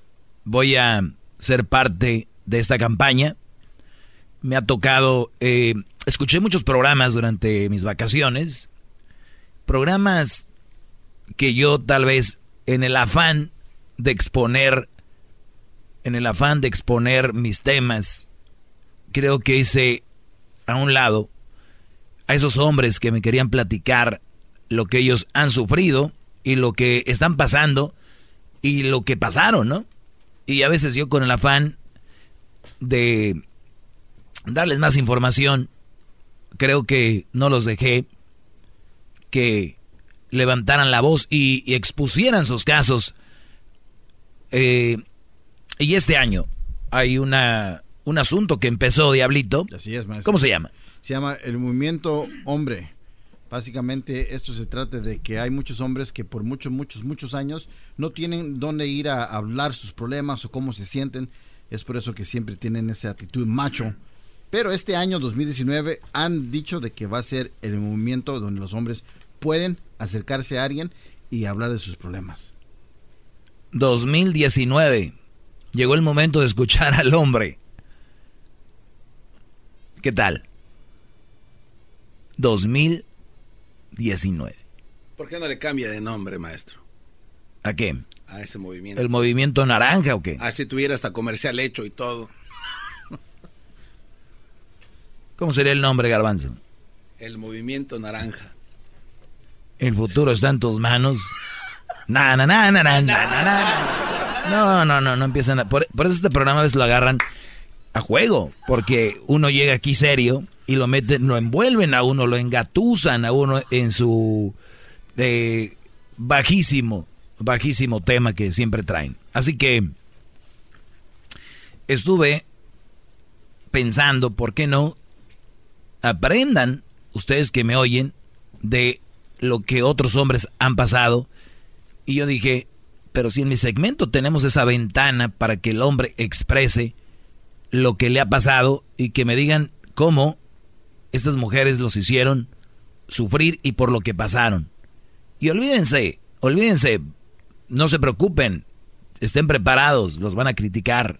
voy a ser parte de esta campaña. Me ha tocado, eh, escuché muchos programas durante mis vacaciones, programas que yo tal vez en el afán de exponer, en el afán de exponer mis temas, creo que hice a un lado a esos hombres que me querían platicar lo que ellos han sufrido y lo que están pasando y lo que pasaron, ¿no? Y a veces yo con el afán de darles más información, creo que no los dejé que levantaran la voz y, expusieran sus casos. Eh, y este año hay una, un asunto que empezó, Diablito. Así es, ¿Cómo se llama? Se llama el movimiento hombre. Básicamente esto se trata de que hay muchos hombres que por muchos, muchos, muchos años no tienen dónde ir a hablar sus problemas o cómo se sienten. Es por eso que siempre tienen esa actitud macho. Pero este año 2019 han dicho de que va a ser el movimiento donde los hombres pueden acercarse a alguien y hablar de sus problemas. 2019. Llegó el momento de escuchar al hombre. ¿Qué tal? 2019. ¿Por qué no le cambia de nombre, maestro? ¿A qué? A ese movimiento. ¿El movimiento naranja o qué? Así tuviera hasta comercial hecho y todo. ¿Cómo sería el nombre, Garbanzo? El movimiento naranja. El futuro está en tus manos. Na, na, na, na, na, na, No, no, no, no empiezan a... Por, eso este programa a veces lo agarran a juego, porque uno llega aquí serio y lo meten, lo envuelven a uno, lo engatusan a uno en su eh, bajísimo, bajísimo tema que siempre traen. Así que estuve pensando, ¿por qué no aprendan ustedes que me oyen de lo que otros hombres han pasado. Y yo dije, pero si en mi segmento tenemos esa ventana para que el hombre exprese lo que le ha pasado y que me digan cómo estas mujeres los hicieron sufrir y por lo que pasaron. Y olvídense, olvídense, no se preocupen, estén preparados, los van a criticar.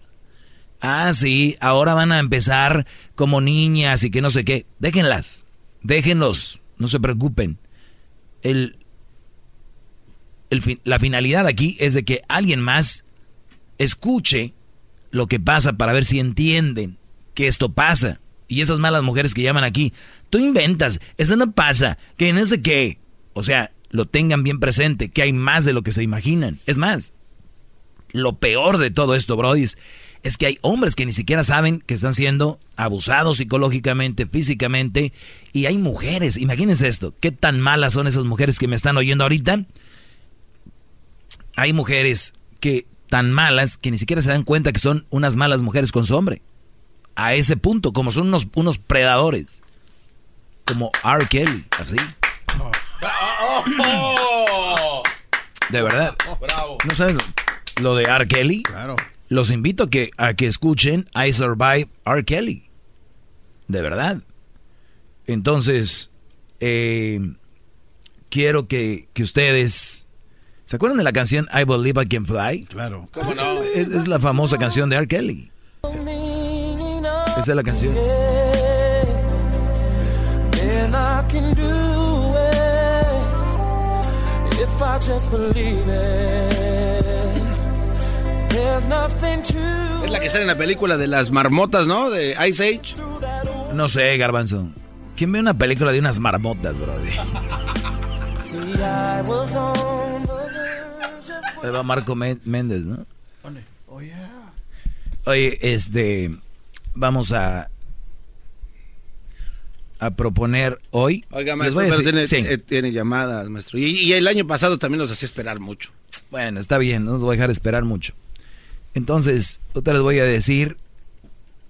Ah, sí, ahora van a empezar como niñas y que no sé qué. Déjenlas, déjenlos, no se preocupen. El, el, la finalidad aquí es de que alguien más escuche lo que pasa para ver si entienden que esto pasa. Y esas malas mujeres que llaman aquí, tú inventas, eso no pasa, que no sé qué. O sea, lo tengan bien presente, que hay más de lo que se imaginan. Es más, lo peor de todo esto, Brody, es que hay hombres que ni siquiera saben que están siendo abusados psicológicamente, físicamente, y hay mujeres, imagínense esto, qué tan malas son esas mujeres que me están oyendo ahorita. Hay mujeres que tan malas que ni siquiera se dan cuenta que son unas malas mujeres con su hombre. A ese punto, como son unos, unos predadores. Como R. Kelly, así. De verdad. ¿No sabes lo de R. Kelly? Claro. Los invito a que, a que escuchen I Survive R. Kelly. De verdad. Entonces, eh, quiero que, que, ustedes... ¿Se acuerdan de la canción I Believe I Can Fly? Claro. ¿Cómo no? Es, es la famosa canción de R. Kelly. Esa es la canción. Es la que sale en la película de las marmotas, ¿no? De Ice Age. No sé, Garbanzo. ¿Quién ve una película de unas marmotas, brody? Ahí va Marco Méndez, ¿no? Oye, este, vamos a a proponer hoy. Oiga, maestro, pero tiene, eh, tiene, llamadas, maestro. Y, y, el año pasado también nos hacía esperar mucho. Bueno, está bien, no nos voy a dejar esperar mucho. Entonces, otra les voy a decir,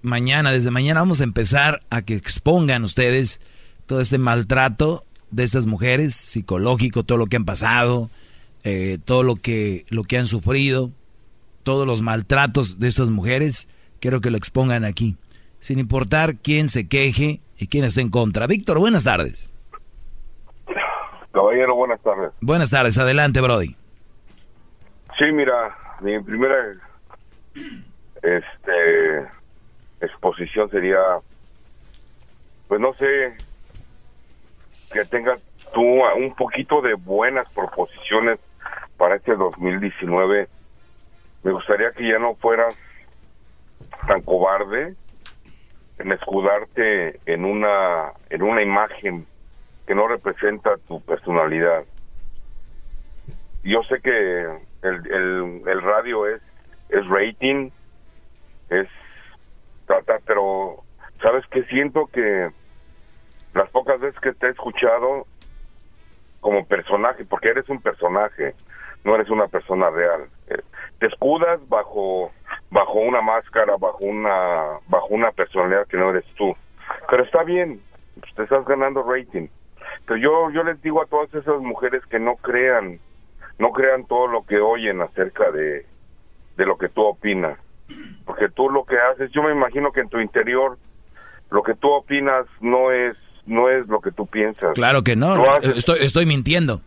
mañana, desde mañana vamos a empezar a que expongan ustedes todo este maltrato de estas mujeres, psicológico, todo lo que han pasado, eh, todo lo que, lo que han sufrido, todos los maltratos de estas mujeres, quiero que lo expongan aquí, sin importar quién se queje, y quién está en contra. Víctor, buenas tardes. Caballero, buenas tardes. Buenas tardes, adelante, Brody. Sí, mira, mi primera este exposición sería, pues no sé, que tengas tú un poquito de buenas proposiciones para este 2019. Me gustaría que ya no fueras tan cobarde en escudarte en una en una imagen que no representa tu personalidad. Yo sé que el, el, el radio es es rating, es tratar, pero sabes que siento que las pocas veces que te he escuchado como personaje, porque eres un personaje, no eres una persona real. Eh, te escudas bajo bajo una máscara, bajo una bajo una personalidad que no eres tú. Pero está bien, te estás ganando rating. Pero yo yo les digo a todas esas mujeres que no crean no crean todo lo que oyen acerca de de lo que tú opinas. Porque tú lo que haces, yo me imagino que en tu interior lo que tú opinas no es no es lo que tú piensas. Claro que no, estoy estoy mintiendo.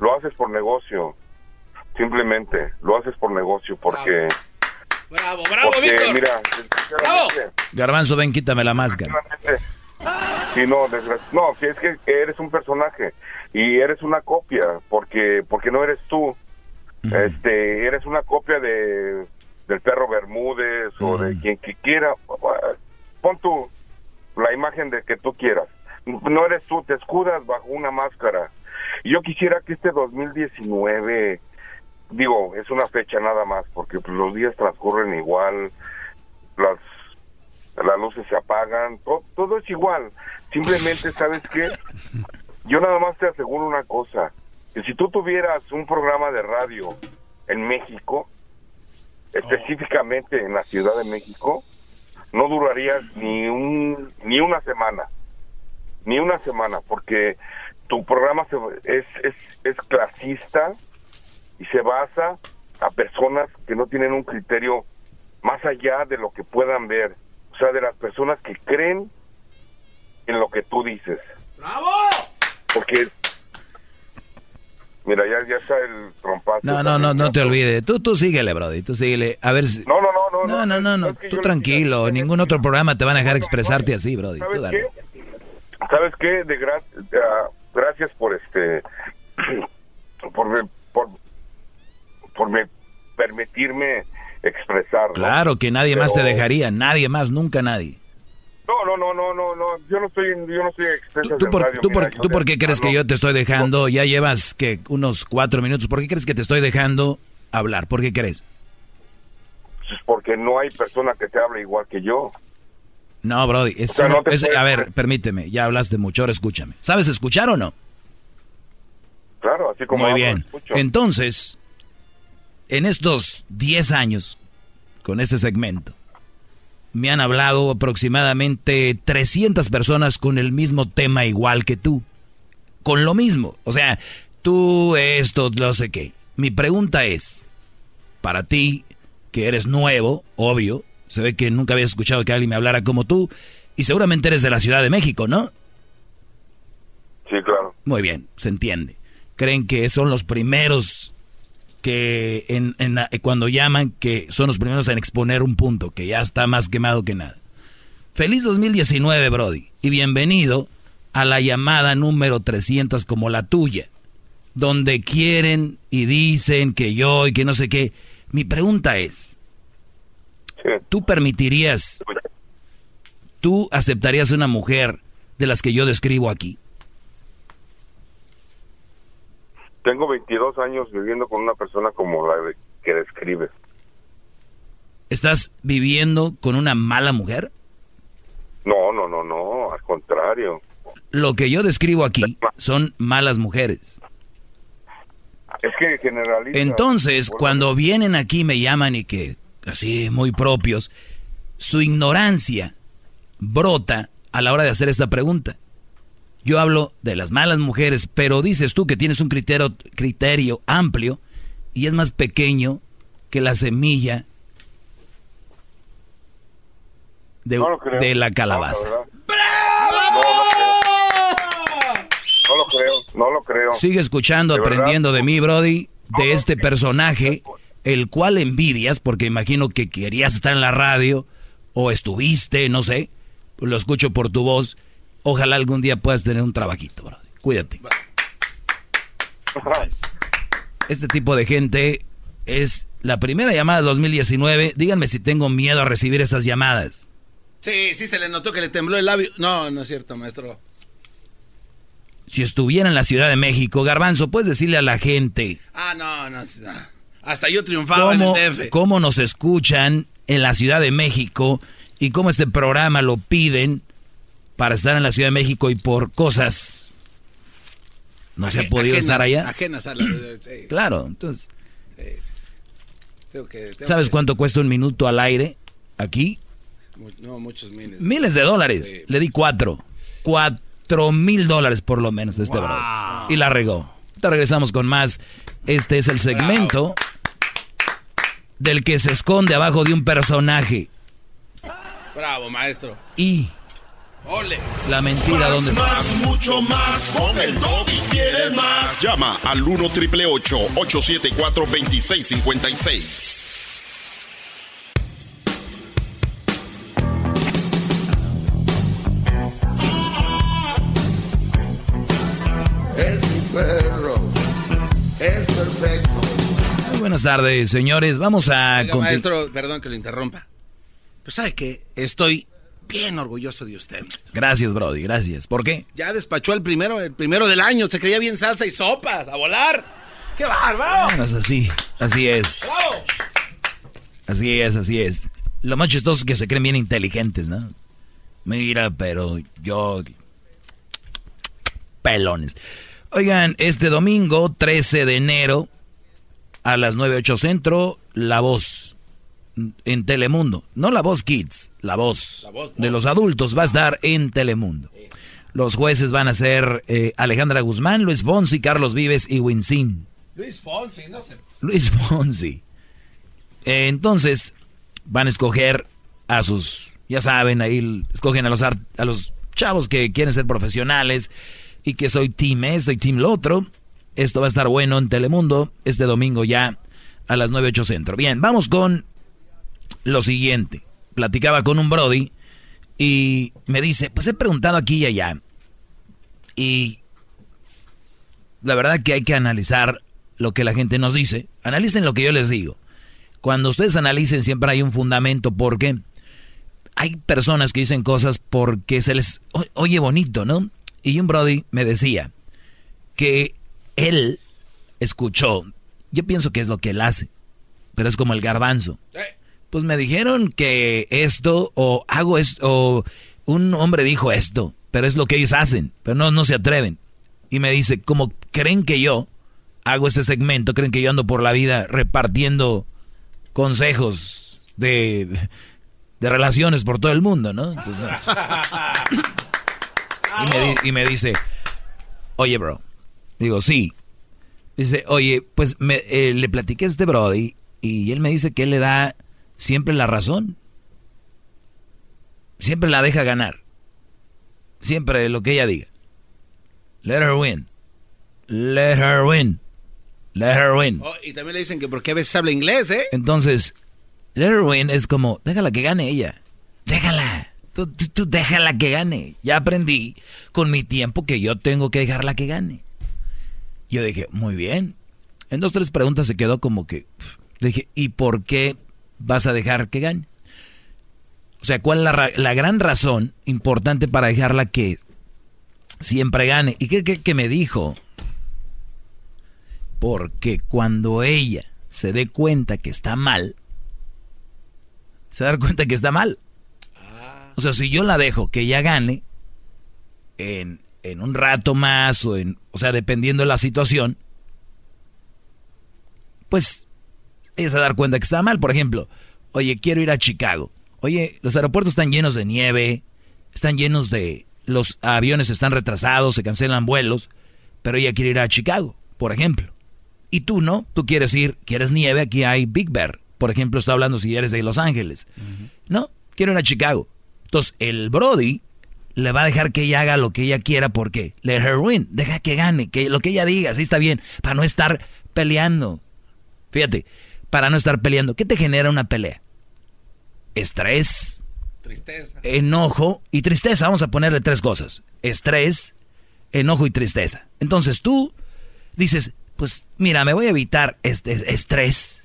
lo haces por negocio. Simplemente lo haces por negocio porque Bravo, bravo, Víctor. Mira, bravo. Garbanzo, ven, quítame la máscara. Sí, no, no, si es que eres un personaje y eres una copia, porque porque no eres tú. Este, eres una copia de del perro Bermúdez o de quien que quiera. Pon tú la imagen de que tú quieras. No eres tú, te escudas bajo una máscara. Yo quisiera que este 2019 digo, es una fecha nada más, porque pues, los días transcurren igual, las, las luces se apagan, todo, todo es igual. Simplemente, ¿sabes qué? Yo nada más te aseguro una cosa, que si tú tuvieras un programa de radio en México, específicamente en la Ciudad de México, no durarías ni un ni una semana, ni una semana, porque tu programa es, es, es clasista, y se basa a personas que no tienen un criterio más allá de lo que puedan ver, o sea, de las personas que creen en lo que tú dices. ¡Bravo! Porque Mira, ya, ya está el trompazo. No, no, no, no te olvides. Tú, tú síguele, Brody. Tú síguele. A ver si... No, no, no, no. No, no, no, no. Tú tranquilo. Ningún otro programa te van a dejar expresarte así, Brody. Tú ¿Sabes dale. qué? ¿Sabes qué? De gra- ah, gracias por este por me- por por me permitirme expresar. Claro que nadie más te dejaría. Nadie más, nunca nadie. No, no, no, no, no, no. Yo no estoy, yo no soy expresa ¿Tú por, radio, tú mira, por- yo tú de por qué crees que yo te estoy dejando? Ya llevas que unos cuatro minutos. ¿Por qué crees que te estoy dejando hablar? ¿Por qué crees? Porque no hay persona que te hable igual que yo. No, Brody. es O sea, uno- no es- puedes- a ver, permíteme. Ya hablaste mucho. Ahora escúchame. ¿Sabes escuchar o no? Claro, así como Muy hablo, bien. escucho. Entonces, en estos 10 años, con este segmento, me han hablado aproximadamente 300 personas con el mismo tema igual que tú. Con lo mismo. O sea, tú esto, no sé qué. Mi pregunta es, para ti, que eres nuevo, obvio, se ve que nunca habías escuchado que alguien me hablara como tú, y seguramente eres de la Ciudad de México, ¿no? Sí, claro. Muy bien, se entiende. Creen que son los primeros que en, cuando llaman que son los primeros en exponer un punto que ya está más quemado que nada. Feliz 2019, Brody, y bienvenido a la llamada número 300 como la tuya, donde quieren y dicen que yo y que no sé qué. Mi pregunta es, ¿tú permitirías, tú aceptarías una mujer de las que yo describo aquí? Tengo 22 años viviendo con una persona como la de- que describes. ¿Estás viviendo con una mala mujer? No, no, no, no, al contrario. Lo que yo describo aquí son malas mujeres. Es que generaliza. Entonces, Bueno, cuando vienen aquí me llaman y que, así, muy propios, su ignorancia brota a la hora de hacer esta pregunta. Yo hablo de las malas mujeres, pero dices tú que tienes un criterio, criterio amplio y es más pequeño que la semilla de, No la calabaza. No. No lo creo, no lo creo. Sigue escuchando, De verdad. aprendiendo de mí, Brody, de este personaje, el cual envidias, porque imagino que querías estar en la radio, o estuviste, no sé, lo escucho por tu voz. Ojalá algún día puedas tener un trabajito, Brody. Cuídate. Este tipo de gente es la primera llamada del 2019. Díganme si tengo miedo a recibir esas llamadas. Sí, sí se le notó que le tembló el labio. No, no es cierto, maestro. Si estuviera en la Ciudad de México, Garbanzo, puedes decirle a la gente Ah, no, no. no. Hasta yo triunfaba cómo, en el DF. cómo nos escuchan en la Ciudad de México y cómo este programa lo piden para estar en la Ciudad de México y por cosas no se ha podido ajenas- estar allá. Ajenas a la. sí, Claro, entonces, sí, sí, sí. Tengo que- tengo ¿sabes que- cuánto cuesta un minuto al aire aquí? No, muchos miles. Miles de dólares. Le di cuatro. Cuatro mil dólares por lo menos de este brother. Y la regó. Te regresamos con más. Este es el segmento del que se esconde abajo de un personaje. Bravo, maestro. Y Ole. la mentira donde está. Más, mucho más. Con el y quieres más. Llama al 1 triple 874 2656. Es mi perro. Es perfecto. Muy buenas tardes, señores. Vamos a Oiga, maestro, perdón que lo interrumpa. Pues sabe que estoy bien orgulloso de usted. maestro. Gracias, Brody, gracias. ¿Por qué? Ya despachó el primero, el primero del año. Se creía bien salsa y sopas. A volar. ¡Qué bárbaro! Bueno, es así, así es. ¡Bravo! Así es, así es. Lo más chistoso es que se creen bien inteligentes, ¿no? Mira, pero yo... Pelones. Oigan, este domingo, 13 de enero, a las 9.08 Centro, La Voz, en Telemundo. No La Voz Kids, La Voz, La Voz, de los adultos va a estar en Telemundo. Los jueces van a ser eh, Alejandra Guzmán, Luis Fonsi, Carlos Vives y Winsín. Luis Fonsi, no sé. Luis Fonsi. Eh, entonces, van a escoger a sus, ya saben, ahí escogen a los, a los chavos que quieren ser profesionales y que soy team esto y team lo otro. Esto va a estar bueno en Telemundo este domingo ya a las 9.8 centro. Bien, vamos con lo siguiente. Platicaba con un Brody y me dice, pues he preguntado aquí y allá. Y la verdad que hay que analizar lo que la gente nos dice. Analicen lo que yo les digo. Cuando ustedes analicen siempre hay un fundamento porque hay personas que dicen cosas porque se les oye bonito, ¿no? Y un Brody me decía que él escuchó, yo pienso que es lo que él hace, pero es como el garbanzo. Pues me dijeron que esto o hago esto o un hombre dijo esto, pero es lo que ellos hacen, pero no, no se atreven. Y me dice, como creen que yo hago este segmento, creen que yo ando por la vida repartiendo consejos de, de relaciones por todo el mundo, ¿no? y, me, dice, oye, bro. Digo, sí. Dice, oye, pues me, eh, le platiqué a este Brody y él me dice que él le da siempre la razón. Siempre la deja ganar. Siempre lo que ella diga. Let her win. Let her win. Let her win. Oh, y también le dicen que porque a veces habla inglés, ¿eh? Entonces, let her win es como, déjala que gane ella. Déjala. Tú, tú, déjala que gane. Ya aprendí con mi tiempo que yo tengo que dejarla que gane. Yo dije, muy bien. En dos, tres preguntas se quedó como que... Le dije, ¿y por qué vas a dejar que gane? O sea, ¿cuál es la, gran razón importante para dejarla que siempre gane? ¿Y qué, qué, qué me dijo? Porque cuando ella se dé cuenta que está mal, se da cuenta que está mal. O sea, si yo la dejo que ella gane en, en un rato más, o, en, o sea, dependiendo de la situación, pues ella se dar cuenta que está mal. Por ejemplo, oye, quiero ir a Chicago. Oye, los aeropuertos están llenos de nieve, están llenos de... Los aviones están retrasados, se cancelan vuelos, pero ella quiere ir a Chicago, por ejemplo. Y tú no, tú quieres ir, quieres nieve, aquí hay Big Bear. Por ejemplo, estoy hablando si eres de Los Ángeles. No, quiero ir a Chicago. Entonces, el Brody le va a dejar que ella haga lo que ella quiera porque let her win, deja que gane, que lo que ella diga, así está bien, para no estar peleando. Fíjate, para no estar peleando. ¿Qué te genera una pelea? Estrés, tristeza, enojo y tristeza. Vamos a ponerle tres cosas. Estrés, enojo y tristeza. Entonces tú dices, pues mira, me voy a evitar este estrés,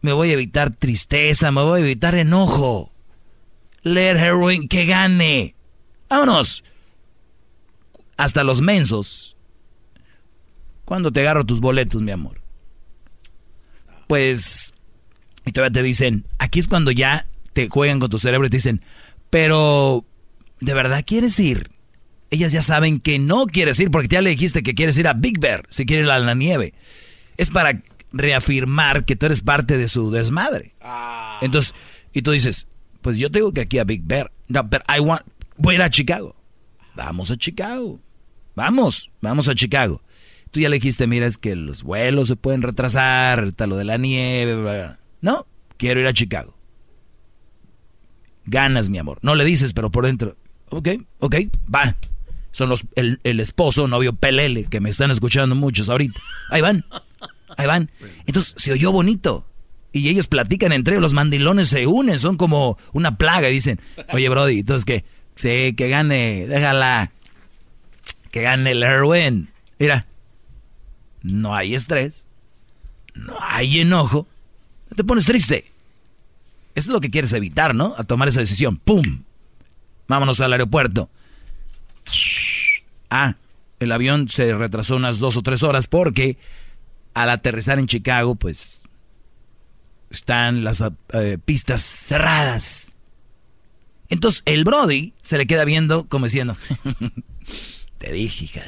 me voy a evitar tristeza, me voy a evitar enojo. Let her win, que gane. Vámonos. Hasta los mensos. ¿Cuándo te agarro tus boletos, mi amor? Pues, y todavía te dicen, aquí es cuando ya te juegan con tu cerebro y te dicen, pero, ¿de verdad quieres ir? Ellas ya saben que no quieres ir porque ya le dijiste que quieres ir a Big Bear, si quieres ir a la nieve. Es para reafirmar que tú eres parte de su desmadre. Ah. Entonces, y tú dices, pues yo tengo que aquí a Big Bear. No, pero I want, voy a ir a Chicago. Vamos a Chicago. Vamos, vamos a Chicago. Tú ya le dijiste, mira, es que los vuelos se pueden retrasar, está lo de la nieve. No, quiero ir a Chicago. Ganas, mi amor. No le dices, pero por dentro. Ok, ok, va. Son los, el, el esposo, novio Pelele, que me están escuchando muchos ahorita. Ahí van. Ahí van. Entonces se oyó bonito. Y ellos platican entre ellos, los mandilones se unen, son como una plaga y dicen, oye Brody, entonces que, sí, que gane, déjala, que gane el Erwin. Mira, no hay estrés, no hay enojo, no te pones triste. Eso es lo que quieres evitar, ¿no? A tomar esa decisión. ¡Pum! Vámonos al aeropuerto. Ah, el avión se retrasó unas dos o tres horas porque al aterrizar en Chicago, pues están las eh, pistas cerradas. Entonces el Brody se le queda viendo como diciendo, te dije, hija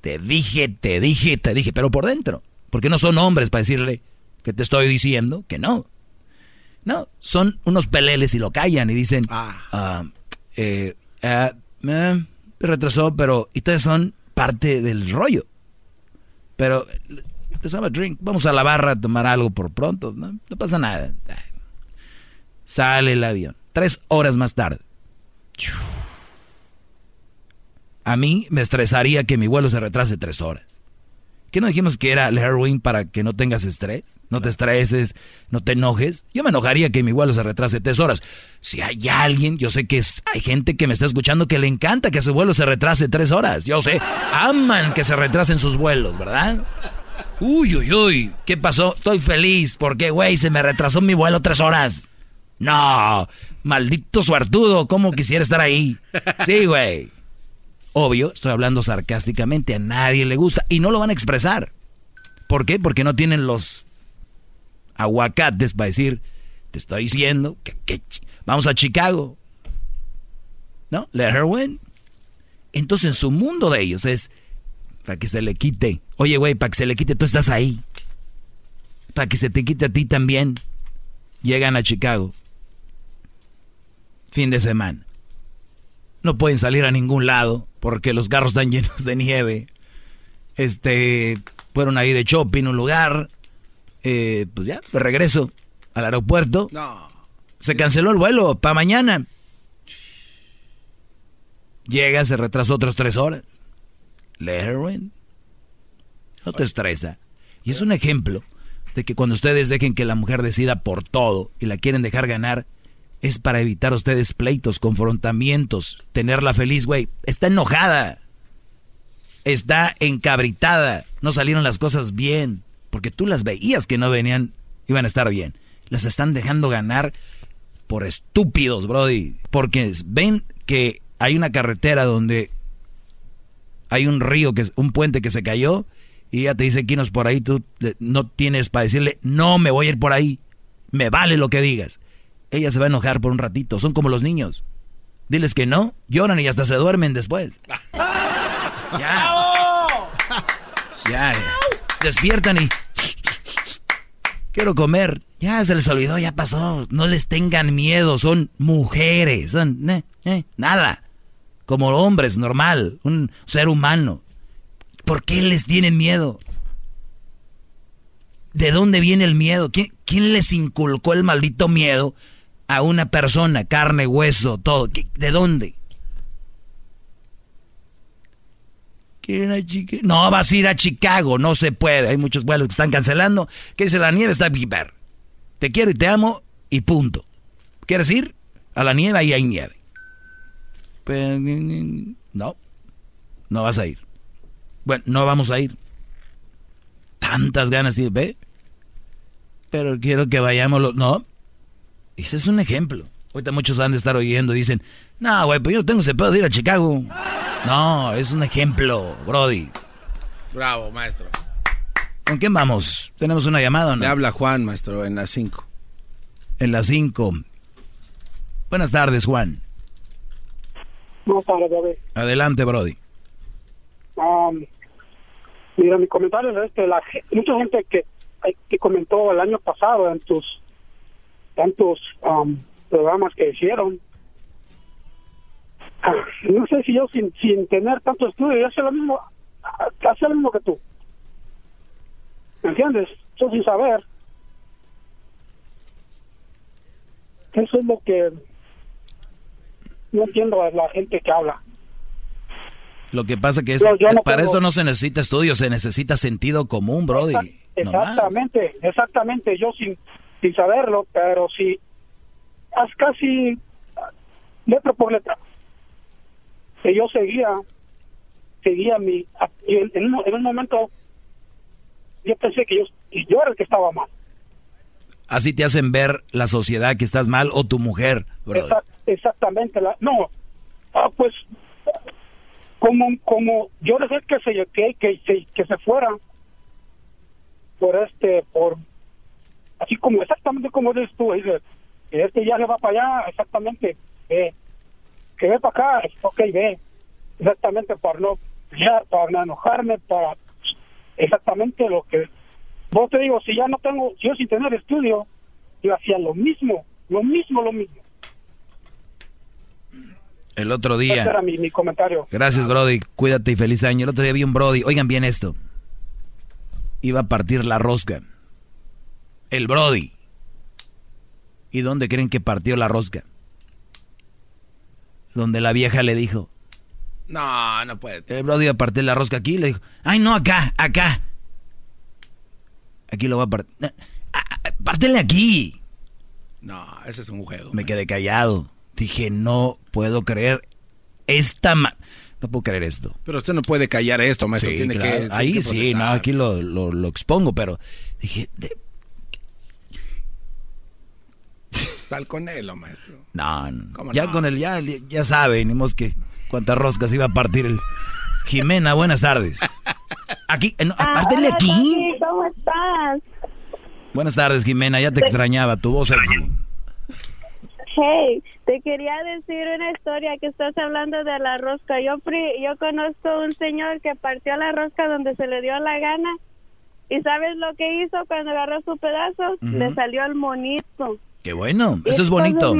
te dije, te dije, te dije, pero por dentro, porque no son hombres para decirle que te estoy diciendo que no. No, son unos peleles y lo callan y dicen, ah. ah eh, eh, me retrasó, pero ustedes son parte del rollo. Pero have a drink. Vamos a la barra a tomar algo por pronto. No, pasa nada. Sale el avión. Tres horas más tarde. A mí me estresaría que mi vuelo se retrase tres horas. ¿Qué no dijimos que era el heroin para que no tengas estrés? No te estreses, no te enojes. Yo me enojaría que mi vuelo se retrase tres horas. Si hay alguien, yo sé que es- hay gente que me está escuchando que le encanta que su vuelo se retrase tres horas. Yo sé, aman que se retrasen sus vuelos, ¿verdad? Uy, uy, uy, ¿qué pasó? Estoy feliz porque, güey, se me retrasó mi vuelo tres horas. No, maldito suertudo, ¿cómo quisiera estar ahí? Sí, güey. Obvio, estoy hablando sarcásticamente, a nadie le gusta y no lo van a expresar. ¿Por qué? Porque no tienen los aguacates para decir, te estoy diciendo que, que vamos a Chicago. ¿No? Let her win. Entonces en su mundo de ellos es para que se le quite. Oye, güey, para que se le quite, tú estás ahí. Para que se te quite a ti también. Llegan a Chicago. Fin de semana. No pueden salir a ningún lado porque los carros están llenos de nieve. Este, fueron ahí de shopping, un lugar. Eh, pues ya, de regreso al aeropuerto. No. Se canceló el vuelo para mañana. Llega, se retrasó otras tres horas. Let her win. No te estresa. Y es un ejemplo de que cuando ustedes dejen que la mujer decida por todo y la quieren dejar ganar, es para evitar ustedes pleitos, confrontamientos, tenerla feliz, güey. Está enojada. Está encabritada. No salieron las cosas bien. Porque tú las veías que no venían, iban a estar bien. Las están dejando ganar por estúpidos, Brody. Porque ven que hay una carretera donde hay un río, que un puente que se cayó, y ella te dice, Quinos, por ahí tú eh, no tienes para decirle, no me voy a ir por ahí. Me vale lo que digas. Ella se va a enojar por un ratito. Son como los niños. Diles que no, lloran y hasta se duermen después. Ya. Ya. Despiertan y. Quiero comer. Ya se les olvidó, ya pasó. No les tengan miedo, son mujeres. Son. eh, eh, nada. Como hombres, normal. Un ser humano. ¿Por qué les tienen miedo? ¿De dónde viene el miedo? ¿Quién, quién les inculcó el maldito miedo a una persona? Carne, hueso, todo. ¿Qué- ¿De dónde? No, vas a ir a Chicago, no se puede. Hay muchos vuelos que están cancelando. ¿Qué dice la nieve? Está viper. Te quiero y te amo y punto. ¿Quieres ir? A la nieve ahí hay nieve. No, no vas a ir. Bueno, no vamos a ir. Tantas ganas ir, ve. Pero quiero que vayamos los... No. Ese es un ejemplo. Ahorita muchos han de estar oyendo y dicen, no, güey, pues yo no tengo ese pedo de ir a Chicago. No, es un ejemplo, Brody. Bravo, maestro. ¿Con quién vamos? ¿Tenemos una llamada o no? Le habla Juan, maestro, en las 5. En las 5. Buenas tardes, Juan. No, para David. Adelante, Brody. Um, mira, mi comentario es este, la, mucha gente que, que comentó el año pasado en tus tantos um, programas que hicieron, ah, no sé si yo sin, sin tener tanto estudio, yo hacía lo mismo, hacía lo mismo que tú. ¿Me entiendes? Yo sin saber. Eso es lo que no entiendo a la gente que habla. Lo que pasa que es, No, no para tengo- esto no se necesita estudio, se necesita sentido común, Brody. No. Exactamente, exactamente, yo sin, sin saberlo, pero sí, es casi letra por letra, que yo seguía, seguía mi, y en, en un, en un momento yo pensé que yo, y yo era el que estaba mal. Así te hacen ver la sociedad que estás mal o tu mujer. Exact- exactamente, la, no, ah, pues como como yo dejé que se que, que, que, que se fuera por este por así como exactamente como dices tú dices que este ya se va para allá exactamente ve que ve para acá ok ve exactamente para no ya para no enojarme para exactamente lo que vos te digo si ya no tengo yo sin tener estudio yo hacía lo mismo lo mismo lo mismo El otro ese día. era mi, mi comentario Gracias, Brody. Cuídate y feliz año. El otro día vi un Brody. Oigan bien esto. Iba a partir la rosca. El Brody. ¿Y dónde creen que partió la rosca? Donde la vieja le dijo. No, no puede. El Brody iba a partir la rosca aquí y le dijo. Ay, no, acá, acá. Aquí lo va a partir. Pártele aquí. No, ese es un juego. Me quedé callado. Dije, no puedo creer esta... Ma no puedo creer esto. Pero usted no puede callar esto, maestro. Sí, tiene claro. que, Ahí que sí, no, aquí lo, lo, lo expongo, pero dije, de- Balconelo, maestro. no, no. ¿Cómo ya no? con el, ya, ya sabe, ni mos que cuántas roscas iba a partir el... Jimena, buenas tardes. Aquí, no, apártele Hola, aquí. ¿Cómo estás? Buenas tardes, Jimena, ya te extrañaba, tu voz sexy. Hey, te quería decir una historia que estás hablando de la rosca. Yo pri- yo conozco un señor que partió la rosca donde se le dio la gana. ¿Y sabes lo que hizo cuando agarró su pedazo? Le salió el monito. Qué bueno, eso es bonito.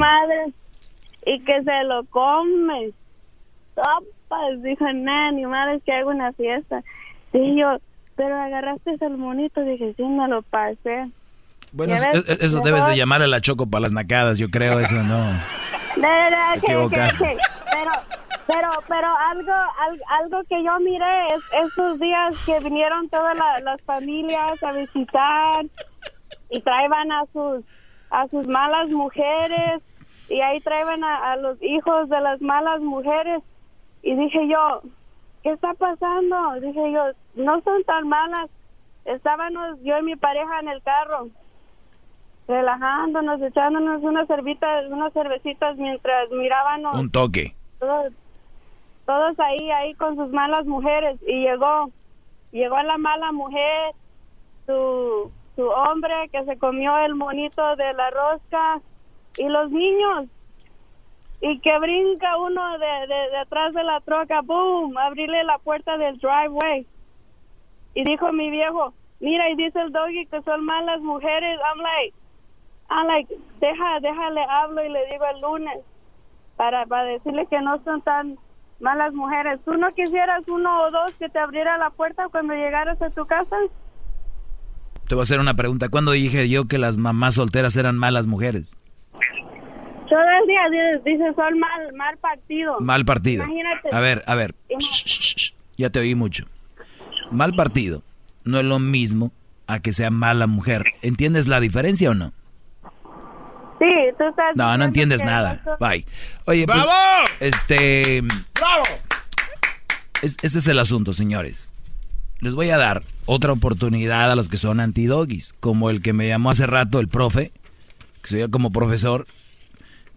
y que se lo come. Sopas, dijo, nah, ni madre que hago una fiesta. Y yo, pero agarraste el monito. Dije, sí, me lo pasé. Bueno, ves, eso debes de llamar a la Choco para las nacadas, yo creo, eso no. No, no, no, ok, equivocaste. ok. Pero, pero, pero algo, al- algo que yo miré es esos días que vinieron todas la- las familias a visitar y traían a sus, a sus malas mujeres y ahí traían a, a los hijos de las malas mujeres y dije yo, ¿qué está pasando? Dije yo, no son tan malas. Estábamos yo y mi pareja en el carro relajándonos, echándonos unas cervitas, unas cervecitas mientras mirábamos Un toque. todos, todos ahí, ahí con sus malas mujeres y llegó, llegó la mala mujer, su, su hombre que se comió el monito de la rosca y los niños y que brinca uno de, de, de atrás de la troca, boom, abrirle la puerta del driveway y dijo mi viejo, mira y dice el doggy que son malas mujeres, I'm like, I'm like, deja, déjale hablo y le digo el lunes para, para decirle que no son tan malas mujeres. ¿Tú no quisieras uno o dos que te abriera la puerta cuando llegaras a tu casa? Te voy a hacer una pregunta. ¿Cuándo dije yo que las mamás solteras eran malas mujeres? Todo el día dices, dices, son mal, mal partido. Mal partido. Imagínate. A ver, a ver. Shh, shh, shh. Ya te oí mucho. Mal partido no es lo mismo a que sea mala mujer. ¿Entiendes la diferencia o no? Sí, tú estás... No, no entiendes nada. Bye. Oye, pues, ¡Bravo! este, ¡Bravo! es- este es el asunto, señores. Les voy a dar otra oportunidad a los que son antidoggies, como el que me llamó hace rato el profe, que dio como profesor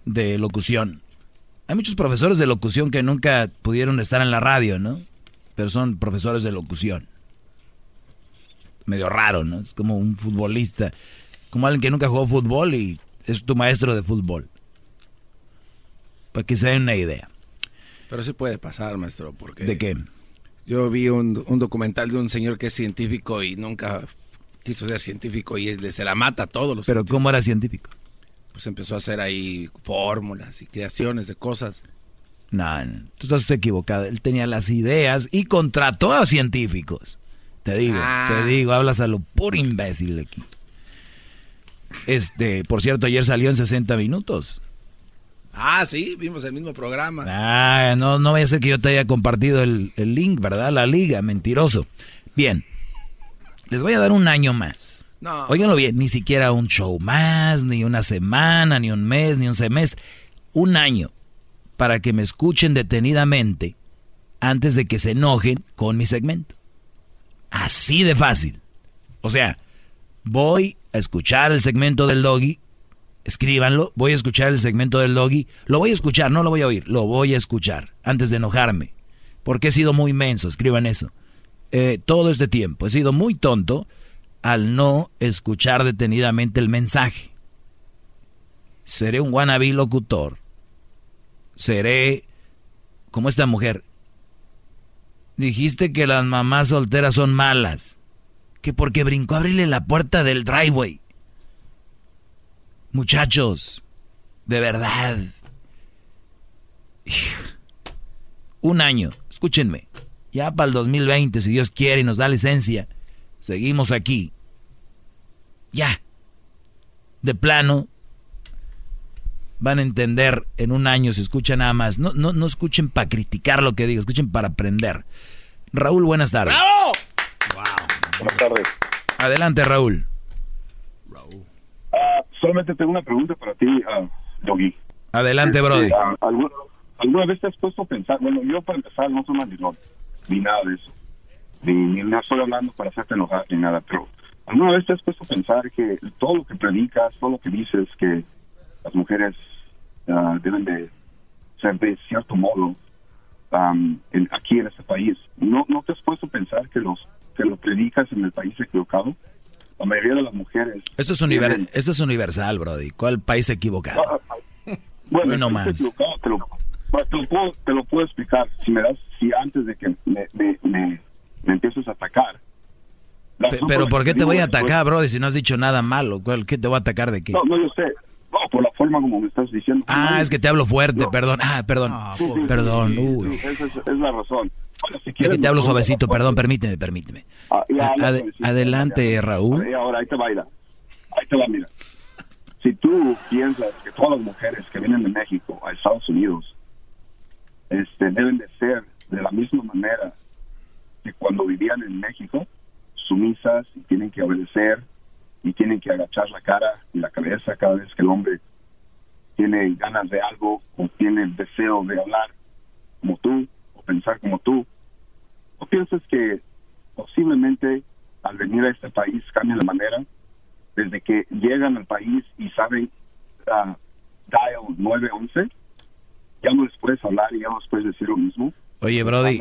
de locución. Hay muchos profesores de locución que nunca pudieron estar en la radio, ¿no? Pero son profesores de locución. Medio raro, ¿no? Es como un futbolista, como alguien que nunca jugó fútbol y es tu maestro de fútbol. Para que se den una idea. Pero sí puede pasar, maestro, porque... ¿De qué? Yo vi un, un documental de un señor que es científico y nunca quiso ser científico y él se la mata a todos los Pero ¿cómo era científico? Pues empezó a hacer ahí fórmulas y creaciones de cosas. No, no, tú estás equivocado. Él tenía las ideas y contrató a científicos. Te digo, Ah. te digo, hablas a lo puro imbécil aquí. Este, por cierto, ayer salió en 60 minutos. Ah, sí, vimos el mismo programa. Ah, no, no vaya a ser que yo te haya compartido el, el link, ¿verdad? La liga, mentiroso. Bien, les voy a dar un año más. No. Óiganlo bien, ni siquiera un show más, ni una semana, ni un mes, ni un semestre. Un año para que me escuchen detenidamente antes de que se enojen con mi segmento. Así de fácil. O sea, voy a escuchar el segmento del doggy, escríbanlo, voy a escuchar el segmento del doggy, lo voy a escuchar, no lo voy a oír, lo voy a escuchar antes de enojarme. Porque he sido muy menso, escriban eso. Eh, todo este tiempo he sido muy tonto al no escuchar detenidamente el mensaje. Seré un wannabe locutor. Seré como esta mujer. Dijiste que las mamás solteras son malas. Que porque brincó a abrirle la puerta del driveway. Muchachos, de verdad. Un año, escúchenme. Ya para el 2020, si Dios quiere y nos da licencia, seguimos aquí. Ya. De plano, van a entender en un año si escuchan nada más. No, no, no escuchen para criticar lo que digo, escuchen para aprender. Raúl, buenas tardes. Buenas tardes. Adelante, Raúl. Ah, solamente tengo una pregunta para ti, uh, Doggy. Adelante, Este, Brody. ah, ¿alguna, alguna vez te has puesto a pensar? Bueno, yo para empezar no soy mandilón, ni nada de eso. Ni, ni no estoy hablando para hacerte enojar ni nada, pero ¿alguna vez te has puesto a pensar que todo lo que predicas, todo lo que dices, que las mujeres ah, deben de ser de cierto modo am, en- aquí en este país, ¿no, ¿no te has puesto a pensar que los que lo predicas en el país equivocado? La mayoría de las mujeres Esto es, univer- tienen- esto es universal, Brody. ¿Cuál país equivocado? Bueno, Hoy no es más. equivocado, te lo, bueno, te lo puedo, te lo puedo explicar. Si me das, si antes de que me, me, me, me empieces a atacar. Pe- Pero ¿por qué te voy a esto es- atacar, Brody, si no has dicho nada malo? ¿Cuál- ¿Qué te voy a atacar de qué? No, no, yo sé. No, por la forma como me estás diciendo. Ah, No, es que te hablo fuerte, perdón. Ah, perdón. sí, sí, perdón, sí, sí, uy. esa es, es la razón. Bueno, si quieres, te hablo suavecito, perdón, permíteme, permíteme. Ah, ya, suavecito, adelante. Raúl. Ahora, ahí te va, mira. Ahí te va, mira. Si tú piensas que todas las mujeres que vienen de México a Estados Unidos este, deben de ser de la misma manera que cuando vivían en México, sumisas y tienen que obedecer y tienen que agachar la cara y la cabeza cada vez que el hombre tiene ganas de algo o tiene el deseo de hablar como tú o pensar como tú. ¿No piensas que posiblemente al venir a este país cambian la manera desde que llegan al país y saben ah, dial 911? Ya no les puedes hablar y ya no les puedes decir lo mismo. Oye, Brody.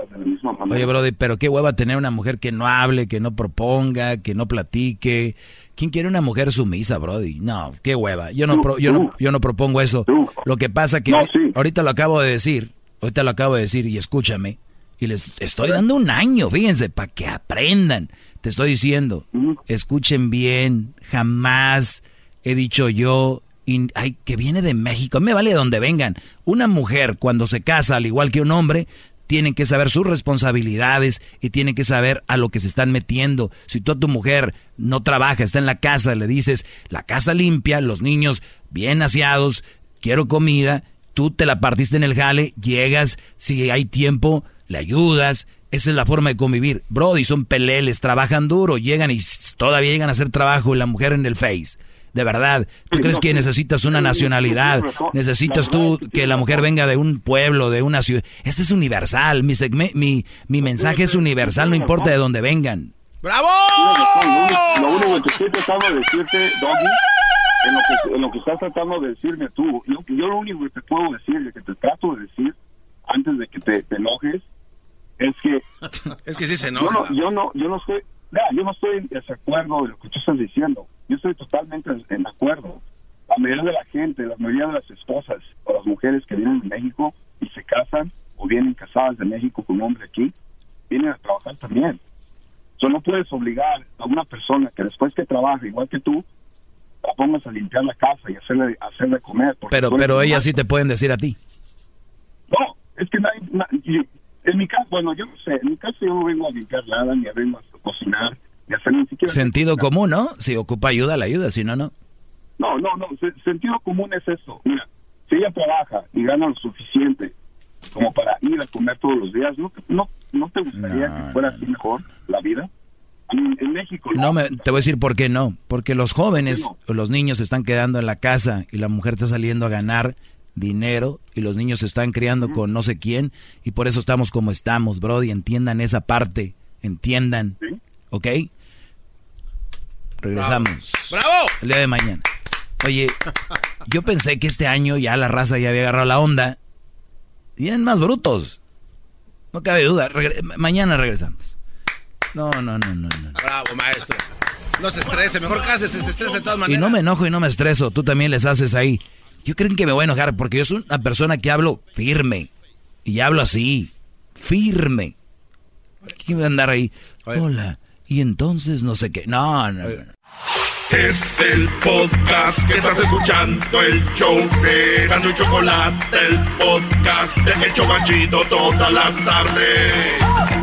Oye, Brody, pero qué hueva tener una mujer que no hable, que no proponga, que no platique. ¿Quién quiere una mujer sumisa, Brody? No, qué hueva. Yo no, pro- yo no, yo no propongo eso. Lo que pasa que ahorita lo acabo de decir, ahorita lo acabo de decir y escúchame. Y les estoy dando un año, fíjense, para que aprendan. Te estoy diciendo, escuchen bien, jamás he dicho yo, y, ay, que viene de México, me vale de donde vengan. Una mujer cuando se casa, al igual que un hombre, tienen que saber sus responsabilidades y tienen que saber a lo que se están metiendo. Si tú a tu mujer no trabaja, está en la casa, le dices, la casa limpia, los niños bien aseados, quiero comida, tú te la partiste en el jale, llegas, si hay tiempo, le ayudas. Esa es la forma de convivir. Brody, son peleles, trabajan duro, llegan y todavía llegan a hacer trabajo y la mujer en el face. De verdad, ¿tú crees que necesitas una nacionalidad? ¿Necesitas tú que la mujer venga de un pueblo, de una ciudad? Este es universal, mi, segme- mi, mi mensaje es universal, no importa de dónde vengan. ¡Bravo! Lo único que estoy tratando de decirte, Doggy, en lo que, en lo que estás tratando de decirme tú, yo, yo lo único que te puedo decir, y que te trato de decir, antes de que te, te enojes, es que... Es que sí se yo enoja. no, yo no, yo no estoy, vea, yo no estoy en desacuerdo de lo que tú estás diciendo. Yo estoy totalmente en acuerdo. La mayoría de la gente, la mayoría de las esposas o las mujeres que vienen de México y se casan o vienen casadas de México con un hombre aquí, vienen a trabajar también. So, no puedes obligar a una persona que después que trabaja igual que tú, la pongas a limpiar la casa y hacerle, hacerle comer. Pero, pero ellas sí te pueden decir a ti. No, es que nadie, na- y- en mi caso, bueno, yo no sé, en mi caso yo no vengo a limpiar nada, ni a vengo a cocinar, ni a hacer ni siquiera... Sentido común, ¿no? Si ocupa ayuda, la ayuda, si no, no. No, no, no, se- sentido común es esto. Mira, si ella trabaja y gana lo suficiente como para ir a comer todos los días, ¿no, no, no te gustaría que fuera así mejor la vida? En México... No, me, te voy a decir por qué no. Porque los jóvenes o los niños se están quedando en la casa y la mujer está saliendo a ganar dinero y los niños se están criando con no sé quién y por eso estamos como estamos, Brody. Entiendan esa parte, entiendan. ¿Ok? Regresamos. ¡Bravo! El día de mañana. Oye, yo pensé que este año ya la raza ya había agarrado la onda. Vienen más brutos. No cabe duda. Regre- mañana regresamos. No, no, no, no, no. Bravo, maestro. No se estrese, mejor cállese, se estrese de todas Y maneras. no me enojo y no me estreso. Tú también les haces ahí. Yo creen que me voy a enojar porque yo soy una persona que hablo firme. Y hablo así. Firme. ¿Quién va a andar ahí? Hola. Y entonces no sé qué. No, no. no. Es el podcast que estás escuchando, el show de Gano y Chocolate, el podcast de El Chobachito todas las tardes.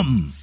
Come!